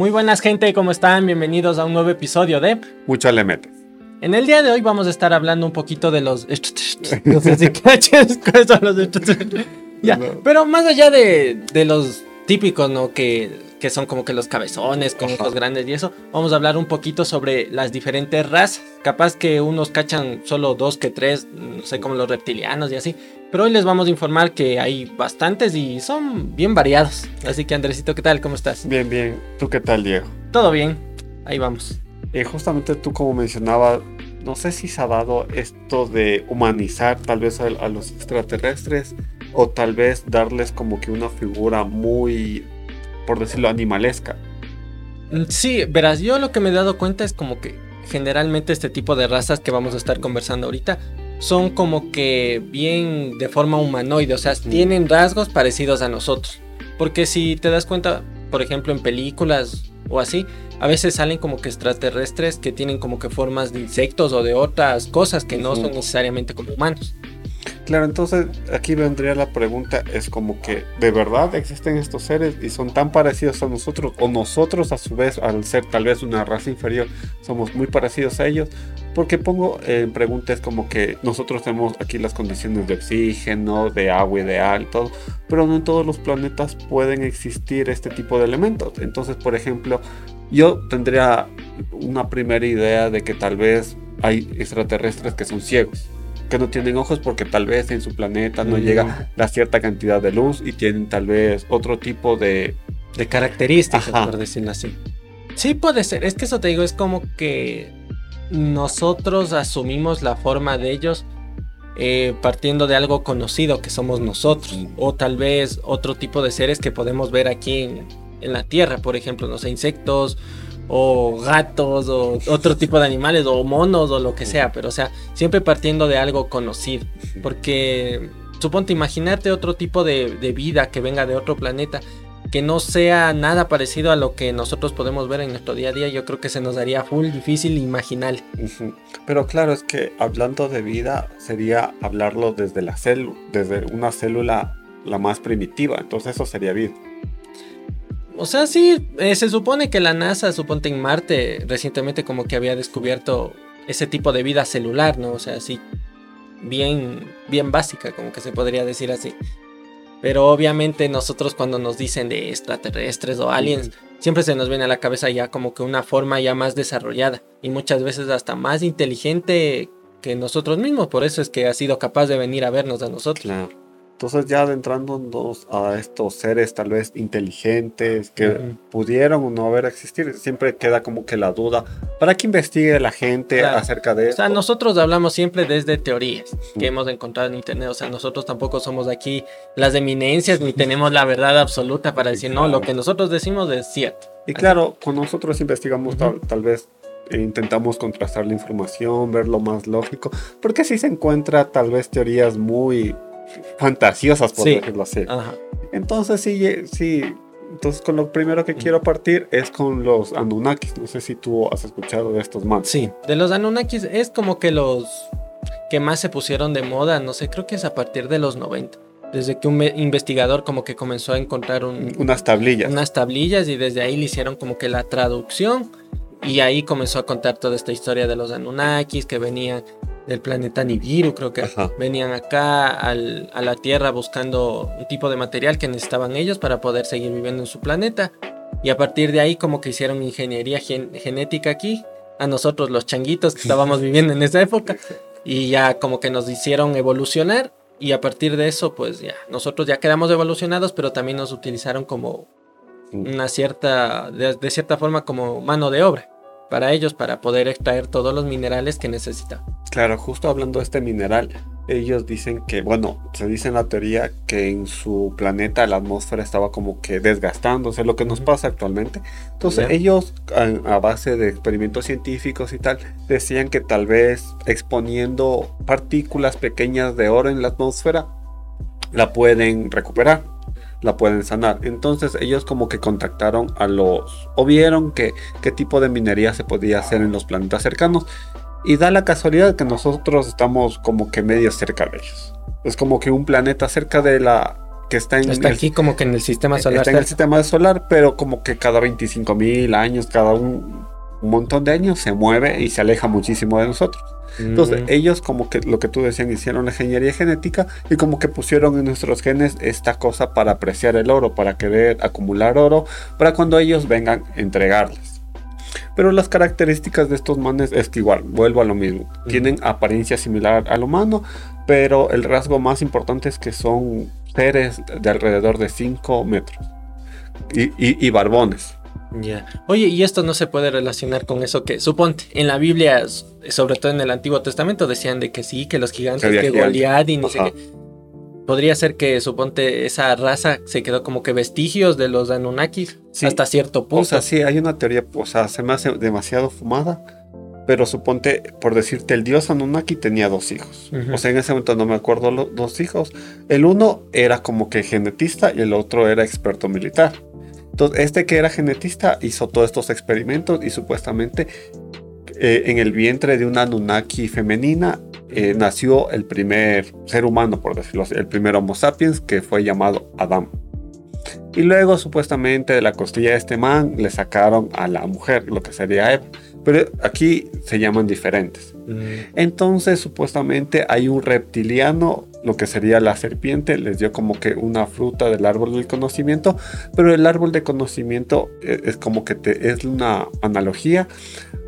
Muy buenas gente, ¿cómo están? Bienvenidos a un nuevo episodio de Mucho le metes. En el día de hoy vamos a estar hablando un poquito de los... No sé si caches son los... Ya, pero más allá de, de los típicos, ¿no? Que, que son como que los cabezones, con ojos grandes y eso, vamos a hablar un poquito sobre las diferentes razas. Capaz que unos cachan solo dos que tres, no sé, como los reptilianos y así. Pero hoy les vamos a informar que hay bastantes y son bien variados. Así que Andresito, ¿qué tal? ¿Cómo estás? Bien, bien. ¿Tú qué tal, Diego? Todo bien. Ahí vamos. Eh, justamente tú como mencionabas, no sé si se ha dado esto de humanizar tal vez a, a los extraterrestres o tal vez darles como que una figura muy, por decirlo, animalesca. Mm, Sí, verás, yo lo que me he dado cuenta es como que generalmente este tipo de razas que vamos a estar conversando ahorita son como que bien de forma humanoide, o sea, tienen rasgos parecidos a nosotros. Porque si te das cuenta, por ejemplo, en películas o así, a veces salen como que extraterrestres que tienen como que formas de insectos o de otras cosas que no son necesariamente como humanos. Claro, entonces aquí vendría la pregunta, es como que ¿de verdad existen estos seres y son tan parecidos a nosotros? ¿O nosotros a su vez, al ser tal vez una raza inferior, somos muy parecidos a ellos? Porque pongo en preguntas como que nosotros tenemos aquí las condiciones de oxígeno, de agua ideal, todo, pero no en todos los planetas pueden existir este tipo de elementos. Entonces, por ejemplo, yo tendría una primera idea de que tal vez hay extraterrestres que son ciegos que no tienen ojos porque tal vez en su planeta no Mm. llega la cierta cantidad de luz y tienen tal vez otro tipo de... De características, Ajá. por decirlo así. Sí puede ser, es que eso te digo, es como que nosotros asumimos la forma de ellos eh, partiendo de algo conocido que somos nosotros, Mm. o tal vez otro tipo de seres que podemos ver aquí en, en la Tierra, por ejemplo, no sé, insectos o gatos o otro tipo de animales o monos o lo que sea, pero o sea, siempre partiendo de algo conocido, porque suponte imaginarte otro tipo de, vida que venga de otro planeta que no sea nada parecido a lo que nosotros podemos ver en nuestro día a día, yo creo que se nos daría full difícil imaginar. Pero claro, es que hablando de vida sería hablarlo desde la desde una célula la más primitiva, entonces eso sería vida. O sea, sí, eh, se supone que la NASA, suponte en Marte, recientemente como que había descubierto ese tipo de vida celular, ¿no? O sea, sí, bien, bien básica, como que se podría decir así. Pero obviamente nosotros cuando nos dicen de extraterrestres o aliens, siempre se nos viene a la cabeza ya como que una forma ya más desarrollada y muchas veces hasta más inteligente que nosotros mismos. Por eso es que ha sido capaz de venir a vernos a nosotros. Claro. Entonces ya adentrándonos a estos seres tal vez inteligentes que pudieron o no haber existido, siempre queda como que la duda para que investigue la gente Claro. acerca de O esto. sea, nosotros hablamos siempre desde teorías que hemos encontrado en internet. O sea, nosotros tampoco somos aquí las eminencias ni tenemos la verdad absoluta para decir, no, lo que nosotros decimos es cierto. Y claro, cuando nosotros investigamos, tal, tal vez eh, intentamos contrastar la información, ver lo más lógico, porque sí se encuentra tal vez teorías muy fantasiosas, por Sí. decirlo así. Ajá. Entonces sí, sí. Entonces con lo primero que quiero partir es con los Anunnakis. No sé si tú has escuchado de estos más. Sí, de los Anunnakis es como que los que más se pusieron de moda, no sé, creo que es a partir de los 90. Desde que un investigador como que comenzó a encontrar un, Unas tablillas. unas tablillas y desde ahí le hicieron como que la traducción y ahí comenzó a contar toda esta historia de los Anunnakis que venían del planeta Nibiru, creo que Ajá. venían acá al- a la Tierra buscando un tipo de material que necesitaban ellos para poder seguir viviendo en su planeta. Y a partir de ahí como que hicieron ingeniería gen- genética aquí a nosotros los changuitos que estábamos viviendo en esa época. Y ya como que nos hicieron evolucionar y a partir de eso pues ya nosotros ya quedamos evolucionados pero también nos utilizaron como una cierta de, de cierta forma como mano de obra para ellos para poder extraer todos los minerales que necesitaban. Claro, justo hablando de este mineral, ellos dicen que, bueno, se dice en la teoría que en su planeta la atmósfera estaba como que desgastándose, lo que nos pasa actualmente. Entonces ellos, a, a base de experimentos científicos y tal, decían que tal vez exponiendo partículas pequeñas de oro en la atmósfera, la pueden recuperar, la pueden sanar. Entonces ellos como que contactaron a los, o vieron que qué tipo de minería se podía hacer en los planetas cercanos. Y da la casualidad que nosotros estamos como que medio cerca de ellos. Es como que un planeta cerca de la que está en Está el- aquí como que en el sistema solar. está en el sistema solar, pero como que cada 25 mil años, cada un, un montón de años se mueve y se aleja muchísimo de nosotros. Entonces, ellos como que lo que tú decían, hicieron la ingeniería genética y como que pusieron en nuestros genes esta cosa para apreciar el oro, para querer acumular oro, para cuando ellos vengan a entregarles. Pero las características de estos manes es que igual, vuelvo a lo mismo, tienen apariencia similar al humano, pero el rasgo más importante es que son seres de alrededor de 5 metros y, y- y barbones. Ya. Oye, y esto no se puede relacionar con eso que, suponte, en la Biblia, sobre todo en el Antiguo Testamento, decían de que sí, que los gigantes, Que había que gigantes. Goliat y no sé qué. Podría ser que, suponte, esa raza se quedó como que vestigios de los Anunnakis Sí. hasta cierto punto. O sea, sí, hay una teoría, o sea, se me hace demasiado fumada, pero suponte, por decirte, el dios Anunnaki tenía dos hijos. O sea, en ese momento no me acuerdo los dos hijos. El uno era como que genetista y el otro era experto militar. Entonces, este que era genetista hizo todos estos experimentos y supuestamente eh, en el vientre de una Anunnaki femenina eh, nació el primer ser humano, por decirlo así, el primer Homo sapiens que fue llamado Adán. Y luego supuestamente de la costilla de este man le sacaron a la mujer, lo que sería Eva. Pero aquí se llaman diferentes. Mm, Entonces supuestamente hay un reptiliano, lo que sería la serpiente, les dio como que una fruta del árbol del conocimiento, pero el árbol de conocimiento eh, es como que te, es una analogía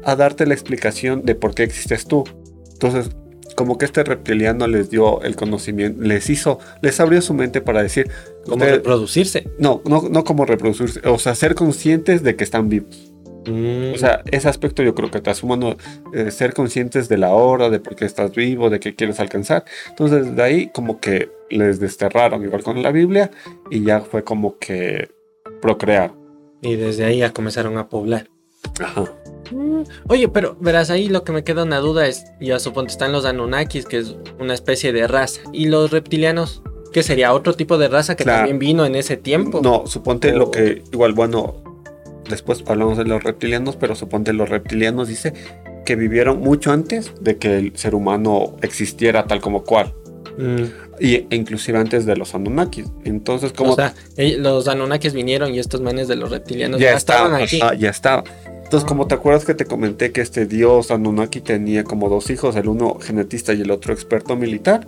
a darte la explicación de por qué existes tú. Entonces como que este reptiliano les dio el conocimiento, les hizo, les abrió su mente para decir, ustedes- reproducirse. no, no, no como reproducirse, o sea, ser conscientes de que están vivos. Mm, O sea, ese aspecto yo creo que te asuman eh, ser conscientes de la hora, de por qué estás vivo, de qué quieres alcanzar. Entonces, de ahí como que les desterraron, igual con la Biblia, y ya fue como que procrear. y desde ahí ya comenzaron a poblar. Ajá. Mm, Oye, pero verás, ahí lo que me queda una duda es, ya suponte están los Anunnakis, que es una especie de raza, y los reptilianos, que sería otro tipo de raza que Claro. también vino en ese tiempo. No, suponte O- lo que, igual, bueno, después hablamos de los reptilianos, pero suponte los reptilianos dice que vivieron mucho antes de que el ser humano existiera tal como cual. Mm, Y, e inclusive antes de los Anunnakis. Entonces, como o sea, ell- los Anunnakis vinieron y estos manes de los reptilianos ya ya, estaban estaba, aquí. ajá, ya estaba. Entonces, como te acuerdas que te comenté que este dios Anunnaki tenía como dos hijos, el uno genetista y el otro experto militar.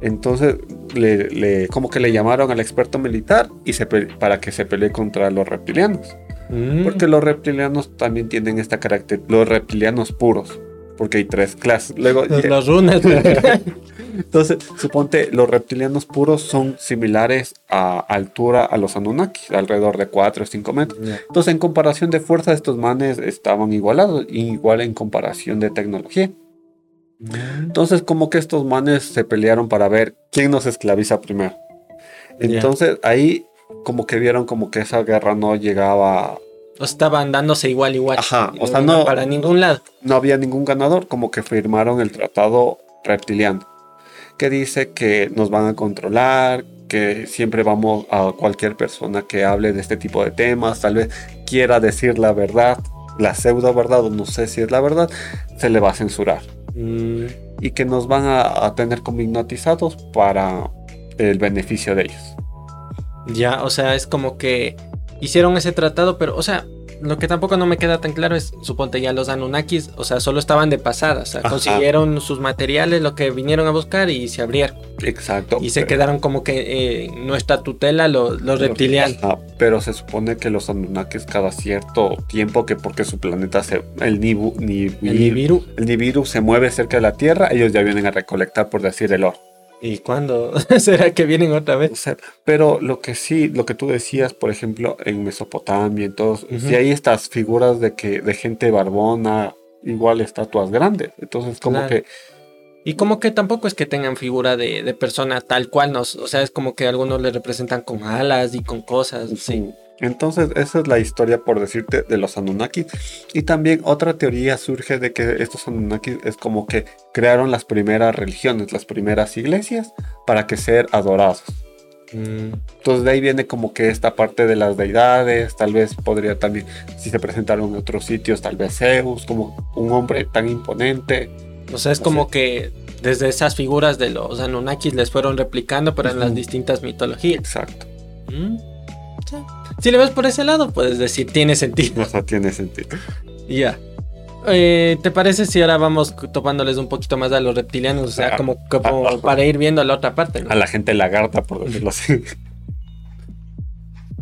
Entonces, le, le- como que le llamaron al experto militar y se para que se pelee contra los reptilianos. Mm, Porque los reptilianos también tienen esta característica, los reptilianos puros, porque hay tres clases. Luego, los, runas. entonces, suponte, los reptilianos puros son similares a altura a los Anunnaki, alrededor de 4 o 5 metros. Ya. Entonces, en comparación de fuerza, estos manes estaban igualados, igual en comparación de tecnología. Mm, Entonces, como que estos manes se pelearon para ver quién nos esclaviza primero. Entonces, ahí como que vieron como que esa guerra no llegaba, Estaban dándose igual, igual. Ajá, o No sea, no- Para ningún lado. no había ningún ganador, como que firmaron el tratado reptiliano, que dice que nos van a controlar, que siempre vamos a cualquier persona que hable de este tipo de temas, tal vez quiera decir la verdad, la pseudo verdad, o no sé si es la verdad, se le va a censurar. Mm, Y que nos van a, a tener como hipnotizados para el beneficio de ellos. Ya, o sea, es como que hicieron ese tratado, pero, o sea, lo que tampoco no me queda tan claro es, suponte ya los Anunnakis, o sea, solo estaban de pasada, o sea, Ajá. consiguieron sus materiales, lo que vinieron a buscar y se abrieron. Exacto. Y se pero- quedaron como que eh, nuestra tutela los, los reptilianos. Ajá, pero se supone que los Anunnakis cada cierto tiempo, que porque su planeta se... El Nibu, ni, El Nibiru. el Nibiru se mueve cerca de la Tierra, ellos ya vienen a recolectar, por decir, el oro. ¿Y cuándo será que vienen otra O vez? sea, pero lo que sí, lo que tú decías, por ejemplo, en Mesopotamia, entonces, Ujú. si hay estas figuras de que de gente barbona, igual estatuas grandes. Entonces, como Claro. que Y como que tampoco es que tengan figura de, de persona tal cual, nos, o sea, es como que algunos le representan con alas y con cosas, sí. Entonces, esa es la historia, por decirte, de los Anunnaki. Y también otra teoría surge de que estos Anunnaki es como que crearon las primeras religiones, las primeras iglesias, para que ser adorados. Mm, Entonces, de ahí viene como que esta parte de las deidades, tal vez podría también, si se presentaron en otros sitios, tal vez Zeus, como un hombre tan imponente. O sea, es como que desde esas figuras de los Anunnakis les fueron replicando, pero en las Ujú. distintas mitologías. Exacto. Mm, sí. Si le ves por ese lado, puedes decir, tiene sentido. O sea, tiene sentido. Ya. Eh, ¿Te parece si ahora vamos topándoles un poquito más a los reptilianos? O sea, Ah, como, como ah, para ir viendo la otra parte. ¿no? A la gente lagarta, por decirlo así.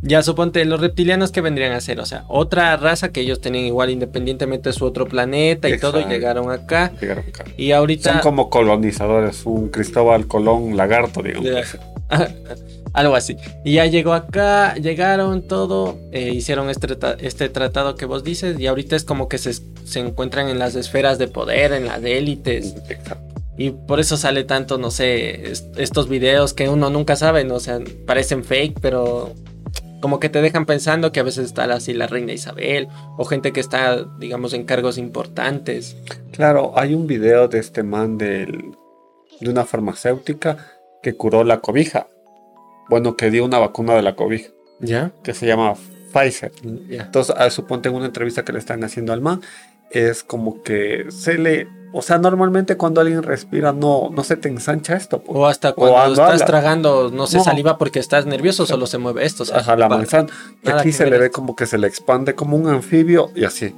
Ya suponte, los reptilianos que vendrían a ser, o sea, otra raza que ellos tenían igual independientemente de su otro planeta y todo, y Exacto. llegaron acá. Llegaron acá. Y ahorita... Son como colonizadores, un Cristóbal Colón lagarto, digamos. Algo así. Y ya llegó acá, llegaron todo, eh, hicieron este, este tratado que vos dices y ahorita es como que se, se encuentran en las esferas de poder, en las élites. Exacto. Y por eso sale tanto, no sé, es- estos videos que uno nunca sabe, ¿no? o sea, parecen fake, pero como que te dejan pensando que a veces está así la reina Isabel o gente que está, digamos, en cargos importantes. Claro, hay un video de este man del, de una farmacéutica que curó la cobija. Bueno, que dio una vacuna de la cobija, ¿Ya? que se llama Pfizer. Ya. Entonces, ah, suponte en una entrevista que le están haciendo al man, es como que se le... O sea, normalmente cuando alguien respira no, no se te ensancha esto. po. O hasta cuando cuando estás habla. tragando, no sé, No. saliva porque estás nervioso, solo se mueve esto. o sea, Ajá, la manzana. Aquí se le ve como que se le expande como un anfibio y así.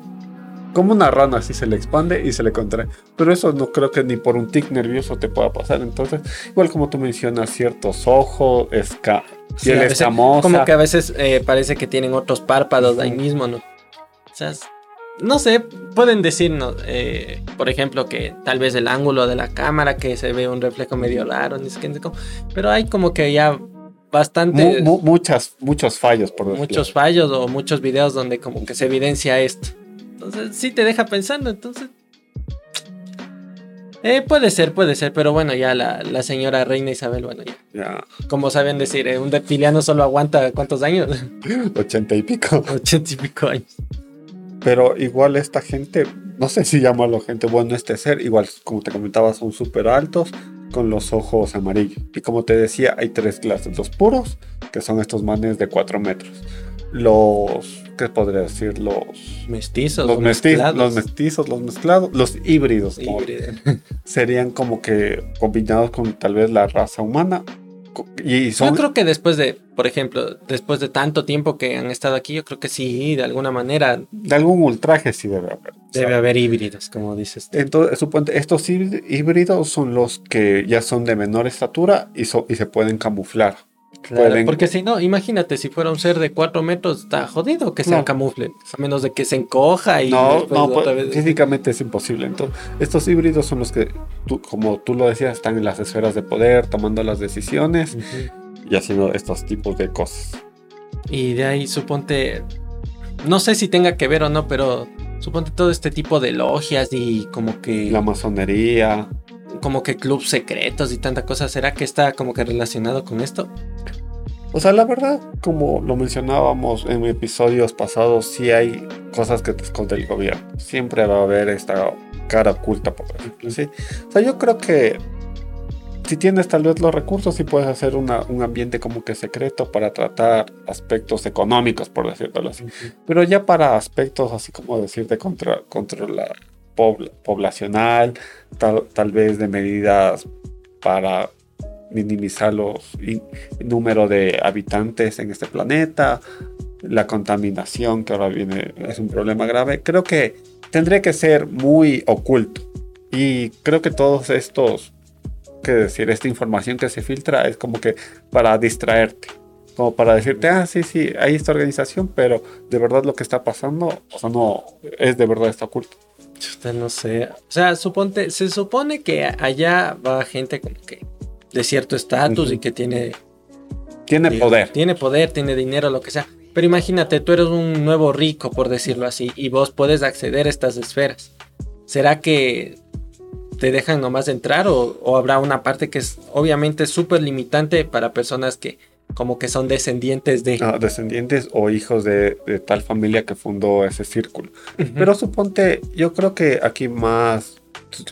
Como una rana, así se le expande y se le contrae. Pero eso no creo que ni por un tic nervioso te pueda pasar. Entonces, igual como tú mencionas, ciertos ojos, esca Sí, piel veces- escamosa. Como que a veces eh, parece que tienen otros párpados ahí mismo, ¿no? O sea, no sé, pueden decirnos, eh, por ejemplo, que tal vez el ángulo de la cámara, que se ve un reflejo medio raro, ni cómo, pero hay como que ya Mu- bastante, mu- muchas, muchos fallos, por decirlo. muchos fallos o muchos videos donde como que se evidencia esto. Entonces sí te deja pensando, entonces... Eh, puede ser, puede ser, pero bueno, ya la, la señora Reina Isabel, bueno, ya. Ya, Como saben decir, eh, un reptiliano solo aguanta cuántos años? ochenta y pico. Ochenta y pico años. Pero igual esta gente, no sé si llamarlo gente, bueno, este ser, igual como te comentaba, son súper altos, con los ojos amarillos. Y como te decía, hay tres clases. Los puros, que son estos manes de 4 metros. Los, ¿qué podría decir? Los, Mestizos. los, mezclados. los mestizos, los mezclados, los híbridos. como serían como que combinados con tal vez la raza humana. Y Yo son, creo que después de, por ejemplo, después de tanto tiempo que han estado aquí, yo creo que sí, de alguna manera de algún ultraje sí debe haber. Debe haber híbridos, como dices. tú. Entonces, suponte, estos hí- híbridos son los que ya son de menor estatura y, so- y se pueden camuflar. Claro, pueden- Porque si no, imagínate, si fuera un ser de 4 metros, está jodido que se Claro. camufle. A menos de que se encoja y no, no, otra pues, vez- físicamente es imposible. Entonces, estos híbridos son los que, tú- como tú lo decías, están en las esferas de poder, tomando las decisiones y haciendo estos tipos de cosas. Y de ahí suponte, no sé si tenga que ver o no, pero suponte todo este tipo de logias y como que La masonería. como que clubs secretos y tanta cosa, ¿será que está como que relacionado con esto? O sea, la verdad, como lo mencionábamos en episodios pasados, sí hay cosas que te esconde el gobierno. Siempre va a haber esta cara oculta, por ejemplo. ¿sí? O sea, yo creo que si tienes tal vez los recursos, sí puedes hacer una- un ambiente como que secreto para tratar aspectos económicos, por decirlo así. Pero ya para aspectos así como decir de contra, control pobl- poblacional, tal, tal vez de medidas para minimizar los el número de habitantes en este planeta, la contaminación que ahora viene es un problema grave. Creo que tendría que ser muy oculto. Y creo que todos estos, que decir, esta información que se filtra es como que para distraerte. Como para decirte, ah, sí, sí, hay esta organización, pero de verdad lo que está pasando, o sea, no, es de verdad está oculto. No sé. O sea, se supone que allá va gente como que de cierto estatus y que tiene Tiene poder. Tiene poder, tiene dinero, lo que sea. Pero imagínate, tú eres un nuevo rico, por decirlo así, y vos puedes acceder a estas esferas. ¿Será que te dejan nomás entrar o, o habrá una parte que es obviamente súper limitante para personas que como que son descendientes de... ah, descendientes o hijos de, de tal familia que fundó ese círculo. Ujú. Pero suponte, yo creo que aquí más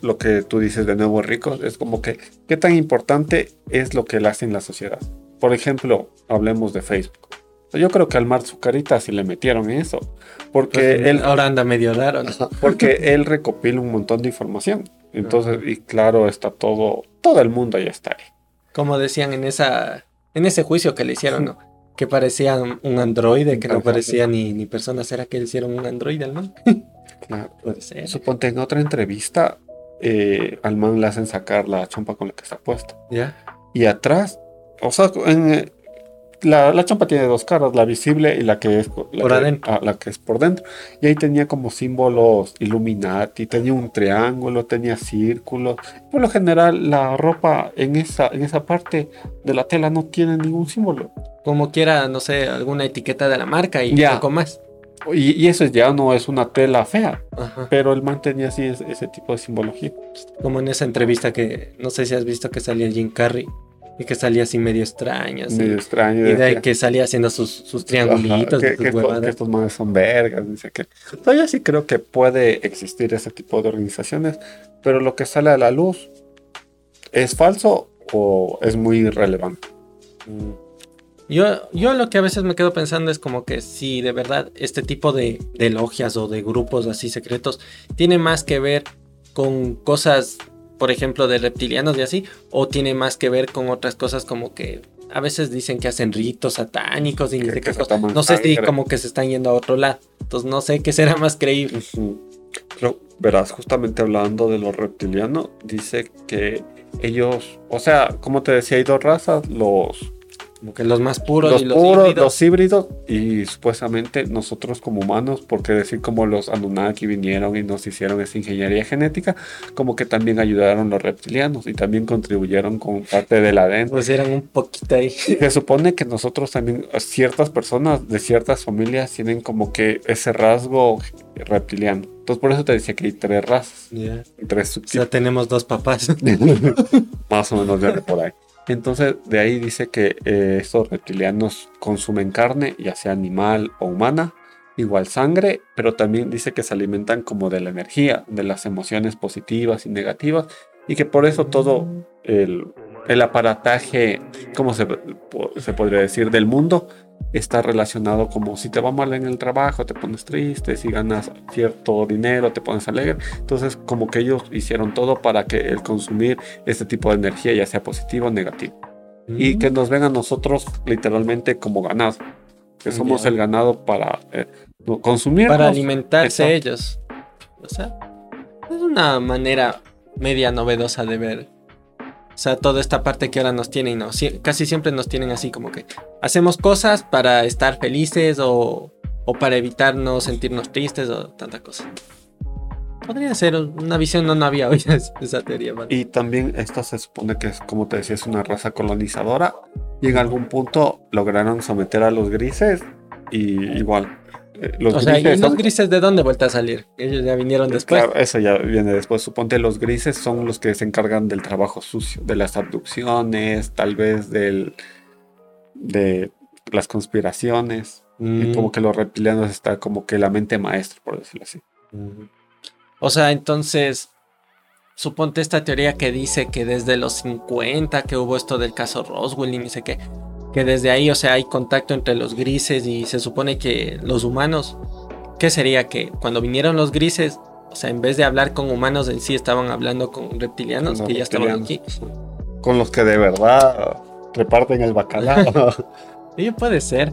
lo que tú dices de nuevos ricos es como que qué tan importante es lo que le hace en la sociedad. Por ejemplo, hablemos de Facebook. Yo creo que al Mark Zuccarita sí le metieron eso, porque él, ahora anda medio raro, ¿no? porque él recopila un montón de información. Entonces, y claro, está todo, todo el mundo ya está ahí. Como decían en esa, en ese juicio que le hicieron, ¿no? Que parecía un androide, que no parecía ni, ni persona. ¿Será que le hicieron un androide man? Claro. Puede ser. Suponte en otra entrevista, eh, al man le hacen sacar la chompa con la que está puesta. Ya. Y atrás, o sea, en, la, la champa tiene dos caras, la visible y la que es la por que, adentro. ah, la que es por dentro. Y ahí tenía como símbolos Illuminati, tenía un triángulo, tenía círculos. Por lo general, la ropa en esa, en esa parte de la tela no tiene ningún símbolo. Como quiera, no sé, alguna etiqueta de la marca y Ya. poco más. Y, y eso ya no es una tela fea, Ajá. pero el man tenía así ese, ese tipo de simbología. Como en esa entrevista que no sé si has visto que salía Jim Carrey y que salía así medio extraño. así. Medio extraño. Y de decía, que salía haciendo sus, sus ajá, triangulitos, que, sus que estos, que estos manes son vergas, dice que. O sea, yo sí creo que puede existir ese tipo de organizaciones, pero lo que sale a la luz es falso o es muy irrelevante. Yo, yo lo que a veces me quedo pensando es como que si de verdad este tipo de, de logias o de grupos así secretos tiene más que ver con cosas, por ejemplo, de reptilianos y así, o tiene más que ver con otras cosas como que a veces dicen que hacen ritos satánicos y Que- que toman No sé si como que se están yendo a otro lado. Entonces no sé qué será más creíble. Pero verás, justamente hablando de los reptilianos, dice que ellos, o sea, como te decía, hay dos razas, los Como que los más puros los y los puros, híbridos. los híbridos y supuestamente nosotros como humanos, porque decir como los Anunnaki vinieron y nos hicieron esa ingeniería genética, como que también ayudaron los reptilianos y también contribuyeron con parte del ADN. Pues eran un poquito ahí. Se supone que nosotros también, ciertas personas de ciertas familias tienen como que ese rasgo reptiliano. Entonces por eso te decía que hay tres razas, Ya. tres O sea, tenemos dos papás. Más o menos viene por ahí. Entonces, de ahí dice que eh, estos reptilianos consumen carne, ya sea animal o humana, igual sangre, pero también dice que se alimentan como de la energía, de las emociones positivas y negativas, y que por eso todo el, el aparataje, ¿cómo se, se podría decir?, del mundo está relacionado como si te va mal en el trabajo, te pones triste, si ganas cierto dinero, te pones alegre. Entonces, como que ellos hicieron todo para que el consumir este tipo de energía, ya sea positivo o negativo, y que nos ven a nosotros literalmente como ganado, que somos el ganado para eh, consumir. para alimentarse Exacto. ellos. O sea, es una manera media novedosa de ver. O sea, toda esta parte que ahora nos tienen, ¿no? Casi siempre nos tienen así como que hacemos cosas para estar felices o, o para evitarnos sentirnos tristes o tanta cosa. Podría ser una visión, no, no había oído esa- teoría. ¿vale? Y también esta se supone que es, como te decía, es una raza colonizadora. Y en algún punto lograron someter a los grises. Y igual. Eh, los o sea, ¿y grises los son- grises de dónde vuelta a salir? Ellos ya vinieron después. Claro, eso ya viene después. Suponte los grises son los que se encargan del trabajo sucio, de las abducciones, tal vez del de las conspiraciones. Y Mm. como que los reptilianos está como que la mente maestra, por decirlo así. O sea, entonces, suponte esta teoría que dice que desde los 50 que hubo esto del caso Roswell y ni sé qué, que desde ahí, o sea, hay contacto entre los grises y se supone que los humanos, ¿qué sería? Que cuando vinieron los grises, o sea, en vez de hablar con humanos en sí, estaban hablando con reptilianos que ya estaban aquí. Con los que de verdad reparten el bacalao. Sí, puede ser.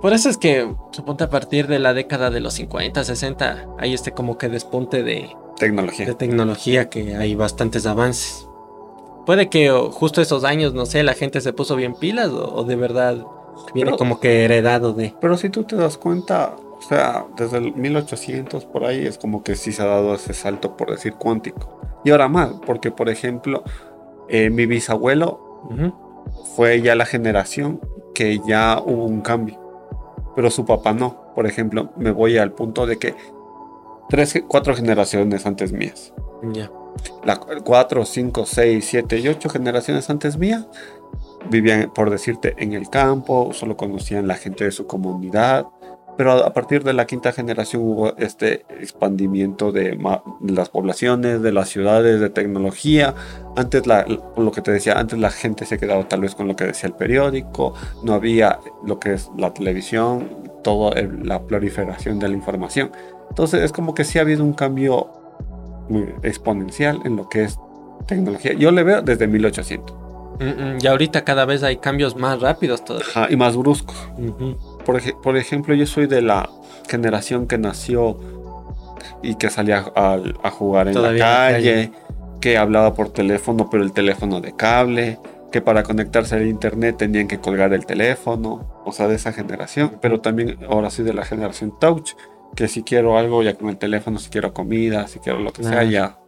Por eso es que, suponte a partir de la década de los 50, 60, hay este como que despunte de, Tecnología. de tecnología que hay bastantes avances. Puede que justo esos años, no sé, la gente se puso bien pilas o, o de verdad viene Pero- como que heredado de... Pero si tú te das cuenta, o sea, desde el 1800 por ahí es como que sí se ha dado ese salto, por decir, cuántico. Y ahora más, porque por ejemplo, eh, mi bisabuelo fue ya la generación que ya hubo un cambio, pero su papá no. Por ejemplo, me voy al punto de que tres, cuatro generaciones antes mías, Ya. La cuatro, cinco, seis, siete y ocho generaciones antes mía vivían, por decirte, en el campo, solo conocían la gente de su comunidad. Pero a partir de la quinta generación hubo este expandimiento de, las poblaciones, de las ciudades, de tecnología. Antes, la, lo que te decía, antes la gente se quedaba tal vez con lo que decía el periódico, no había lo que es la televisión, toda la proliferación de la información. Entonces es como que sí ha habido un cambio muy exponencial en lo que es tecnología. Yo le veo desde 1800. Mm, mm, Y ahorita cada vez hay cambios más rápidos todavía. Ajá, y más bruscos. Por, ej- por ejemplo, yo soy de la generación que nació y que salía a, a jugar en Todavía la en la calle, que hablaba por teléfono, pero el teléfono de cable, que para conectarse al internet tenían que colgar el teléfono, o sea, de esa generación. Pero también ahora soy de la generación touch, que si quiero algo ya con el teléfono, si quiero comida, si quiero lo que sea, Ah. ya.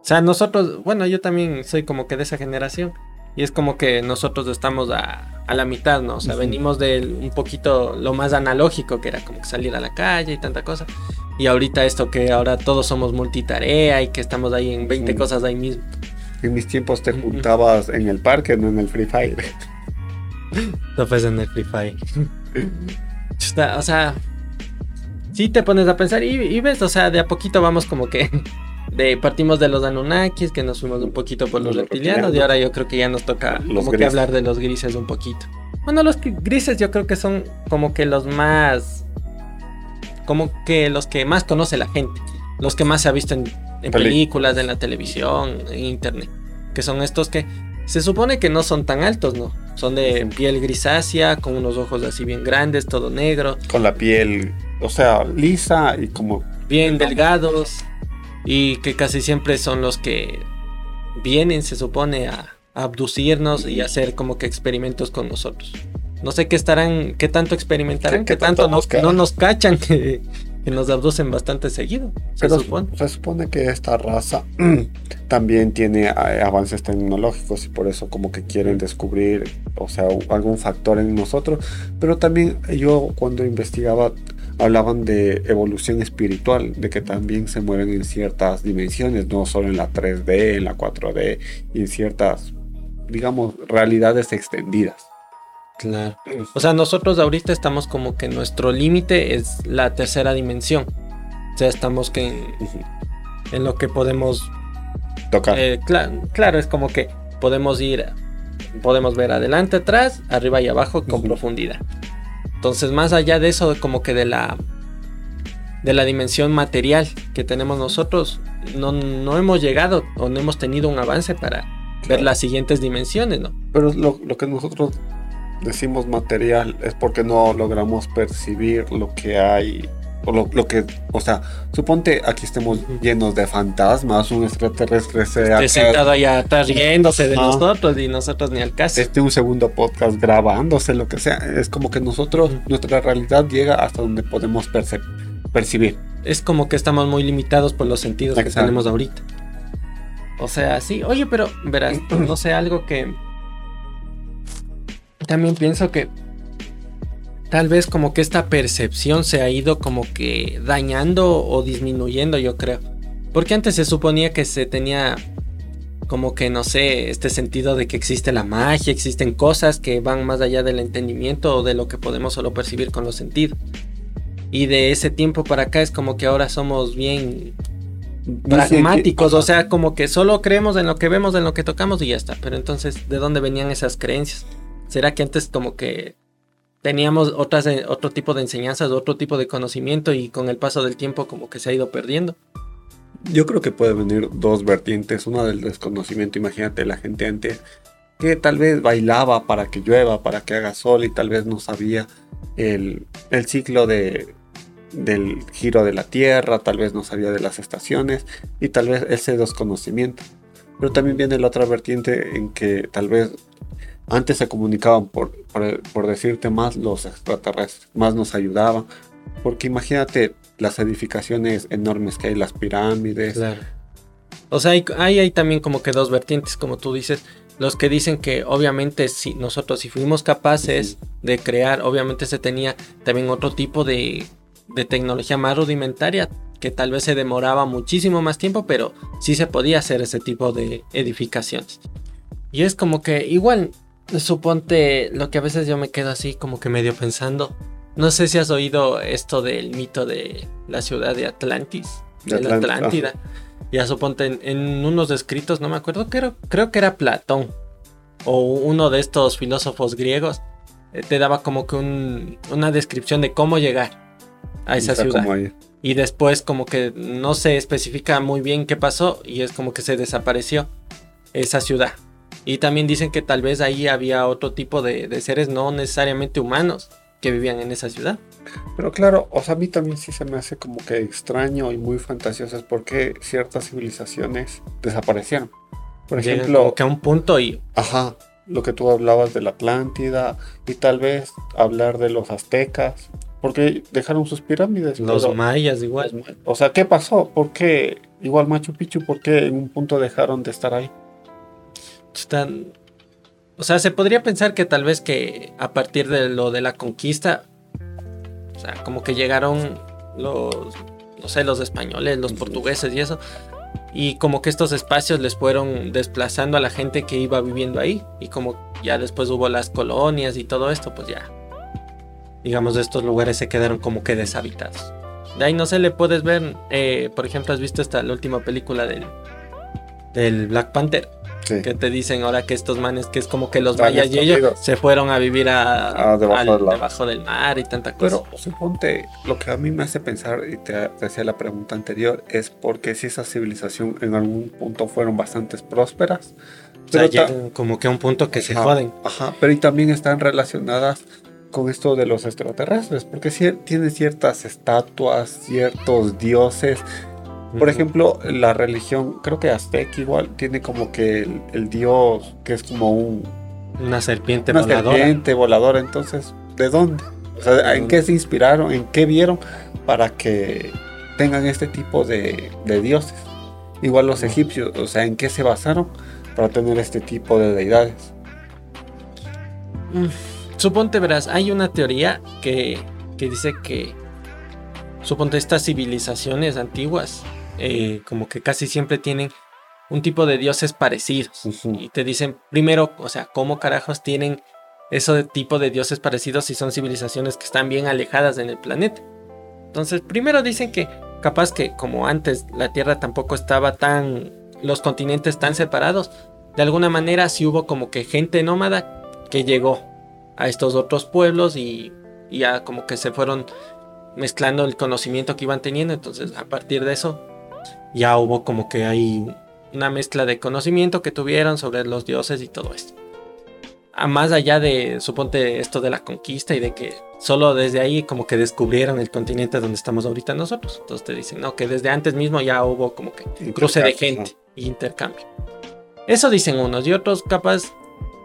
O sea, nosotros, bueno, yo también soy como que de esa generación. Y es como que nosotros estamos a, a la mitad, ¿no? O sea, Ujú. venimos del un poquito lo más analógico, que era como que salir a la calle y tanta cosa. Y ahorita esto que ahora todos somos multitarea y que estamos ahí en 20 Sí. cosas ahí mismo. En mis tiempos te juntabas en el parque, no en el Free Fire. No pues en el Free Fire. O sea, sí te pones a pensar y, y ves, o sea, de a poquito vamos como que de partimos de los Anunnakis, que nos fuimos un poquito por los Los reptilianos y ahora yo creo que ya nos toca Los como que hablar de los grises un poquito. Bueno, los grises yo creo que son como que los más como que los que más conoce la gente, los que más se ha visto en, en películas, en la televisión, en internet, que son estos que se supone que no son tan altos, ¿no? Son de piel grisácea, con unos ojos así bien grandes, todo negro, Con la piel, o sea, lisa y como bien delgados y que casi siempre son los que vienen, se supone, a, a abducirnos y hacer como que experimentos con nosotros. No sé qué estarán, qué tanto experimentarán, ¿Qué- qué, tanto, tanto no, nos no nos cachan, que, que nos abducen bastante seguido, se Pero supone. se supone que esta raza también tiene eh, avances tecnológicos y por eso como que quieren descubrir, o sea, algún factor en nosotros. Pero también yo cuando investigaba hablaban de evolución espiritual, de que también se mueven en ciertas dimensiones, no solo en la 3D, en la 4D, y en ciertas, digamos, realidades extendidas. Claro. O sea, nosotros ahorita estamos como que nuestro límite es la tercera dimensión. O sea, estamos que en, lo que podemos Tocar. Eh, cla- claro, es como que podemos ir, podemos ver adelante, atrás, arriba y abajo con profundidad. Entonces, más allá de eso, como que de la de la dimensión material que tenemos nosotros, no, no hemos llegado o no hemos tenido un avance para ver las siguientes dimensiones, ¿no? Pero lo, lo que nosotros decimos material es porque no logramos percibir lo que hay. O lo, lo que, o sea, suponte aquí estemos llenos de fantasmas, un extraterrestre sea Esté sentado allá atrás riéndose de Ah. nosotros y nosotros ni al caso. este un segundo podcast grabándose, lo que sea. Es como que nosotros, nuestra realidad llega hasta donde podemos percibir. es como que estamos muy limitados por los sentidos que tenemos ahorita. O sea, sí, oye, pero verás, no sé, algo que también pienso que tal vez como que esta percepción se ha ido como que dañando o disminuyendo, yo creo. Porque antes se suponía que se tenía como que, no sé, este sentido de que existe la magia, existen cosas que van más allá del entendimiento o de lo que podemos solo percibir con los sentidos. Y de ese tiempo para acá es como que ahora somos bien pragmáticos, o sea, como que solo creemos en lo que vemos, en lo que tocamos y ya está. Pero entonces, ¿de dónde venían esas creencias? ¿Será que antes como que teníamos otras, otro tipo de enseñanzas, otro tipo de conocimiento y con el paso del tiempo como que se ha ido perdiendo? Yo creo que puede venir dos vertientes. Una del desconocimiento, imagínate la gente antes que tal vez bailaba para que llueva, para que haga sol y tal vez no sabía el, el ciclo de, del giro de la Tierra, tal vez no sabía de las estaciones y tal vez ese desconocimiento. Pero también viene la otra vertiente en que tal vez antes se comunicaban por, por, por decirte más los extraterrestres, más nos ayudaban. Porque imagínate las edificaciones enormes que hay, las pirámides, Claro. O sea, hay, hay, hay también como que dos vertientes, como tú dices. Los que dicen que obviamente si nosotros si fuimos capaces de crear, obviamente se tenía también otro tipo de, de tecnología más rudimentaria que tal vez se demoraba muchísimo más tiempo, pero sí se podía hacer ese tipo de edificaciones. Y es como que igual, suponte lo que a veces yo me quedo así como que medio pensando. No sé si has oído esto del mito de la ciudad de Atlantis, De de la Atlant- Atlántida. Ya suponte en, en unos escritos, no me acuerdo, creo, creo que era Platón o uno de estos filósofos griegos, eh, te daba como que un- una descripción de cómo llegar a esa ciudad. y después como que no se especifica muy bien qué pasó y es como que se desapareció esa ciudad. Y también dicen que tal vez ahí había otro tipo de, seres no necesariamente humanos que vivían en esa ciudad. Pero claro, o sea, a mí también sí se me hace como que extraño y muy fantasioso porque ciertas civilizaciones desaparecieron. Por ejemplo, que a un punto y... Ajá, lo que tú hablabas de la Atlántida y tal vez hablar de los aztecas, porque dejaron sus pirámides. Los mayas igual. O sea, ¿qué pasó? ¿Por qué igual Machu Picchu? ¿Por qué en un punto dejaron de estar ahí? Están... O sea, se podría pensar que tal vez que a partir de lo de la conquista, o sea, como que llegaron los, no sé, los españoles, los portugueses y eso, y como que estos espacios les fueron desplazando a la gente que iba viviendo ahí, y como ya después hubo las colonias y todo esto, pues ya, digamos, estos lugares se quedaron como que deshabitados. De ahí no se le puedes ver, eh, por ejemplo, has visto esta la última película del, del Black Panther. Que te dicen ahora que estos manes, que es como que los mayas y ellos se fueron a vivir a, ah, debajo, del mar y tanta cosa. Pero suponte, lo que a mí me hace pensar, y te, decía la pregunta anterior, es porque si esa civilización en algún punto fueron bastante prósperas. Pero como que a un punto que se joden. Ajá, pero y también están relacionadas con esto de los extraterrestres, porque tiene ciertas estatuas, ciertos dioses. Por ejemplo, la religión, creo que Aztec igual, tiene como que el, dios que es como un... Una serpiente una serpiente voladora, entonces, ¿de dónde? O sea, ¿en qué se inspiraron? ¿En qué vieron para que tengan este tipo de, dioses? Igual los egipcios, o sea, ¿en qué se basaron para tener este tipo de deidades? Suponte, verás, hay una teoría que, dice que, suponte, estas civilizaciones antiguas, eh, como que casi siempre tienen un tipo de dioses parecidos. Y te dicen, primero, o sea, ¿cómo carajos tienen ese tipo de dioses parecidos si son civilizaciones que están bien alejadas en el planeta? Entonces, primero dicen que capaz que como antes la Tierra tampoco estaba tan, los continentes tan separados, de alguna manera sí hubo como que gente nómada que llegó a estos otros pueblos y, ya como que se fueron mezclando el conocimiento que iban teniendo. Entonces a partir de eso ya hubo como que hay una mezcla de conocimiento que tuvieron sobre los dioses y todo esto. A más allá de, suponte, esto de la conquista y de que solo desde ahí como que descubrieron el continente donde estamos ahorita nosotros. Entonces te dicen, no, que desde antes mismo ya hubo como que cruce de gente y intercambio. Eso dicen unos y otros capaz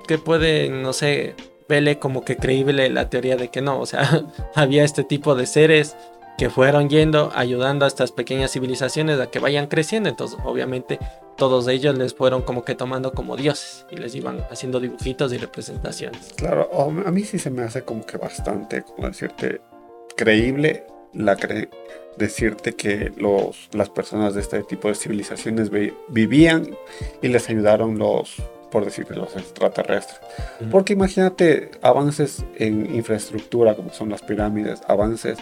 que pueden, no sé, vele como que creíble la teoría de que no, o sea, había este tipo de seres que fueron yendo, ayudando a estas pequeñas civilizaciones a que vayan creciendo, entonces obviamente todos ellos les fueron como que tomando como dioses y les iban haciendo dibujitos y representaciones. Claro, a mí sí se me hace como que bastante, como decirte, creíble la decirte que los, las personas de este tipo de civilizaciones vivían y les ayudaron los por decirlo, los extraterrestres. Porque imagínate avances en infraestructura, como son las pirámides, avances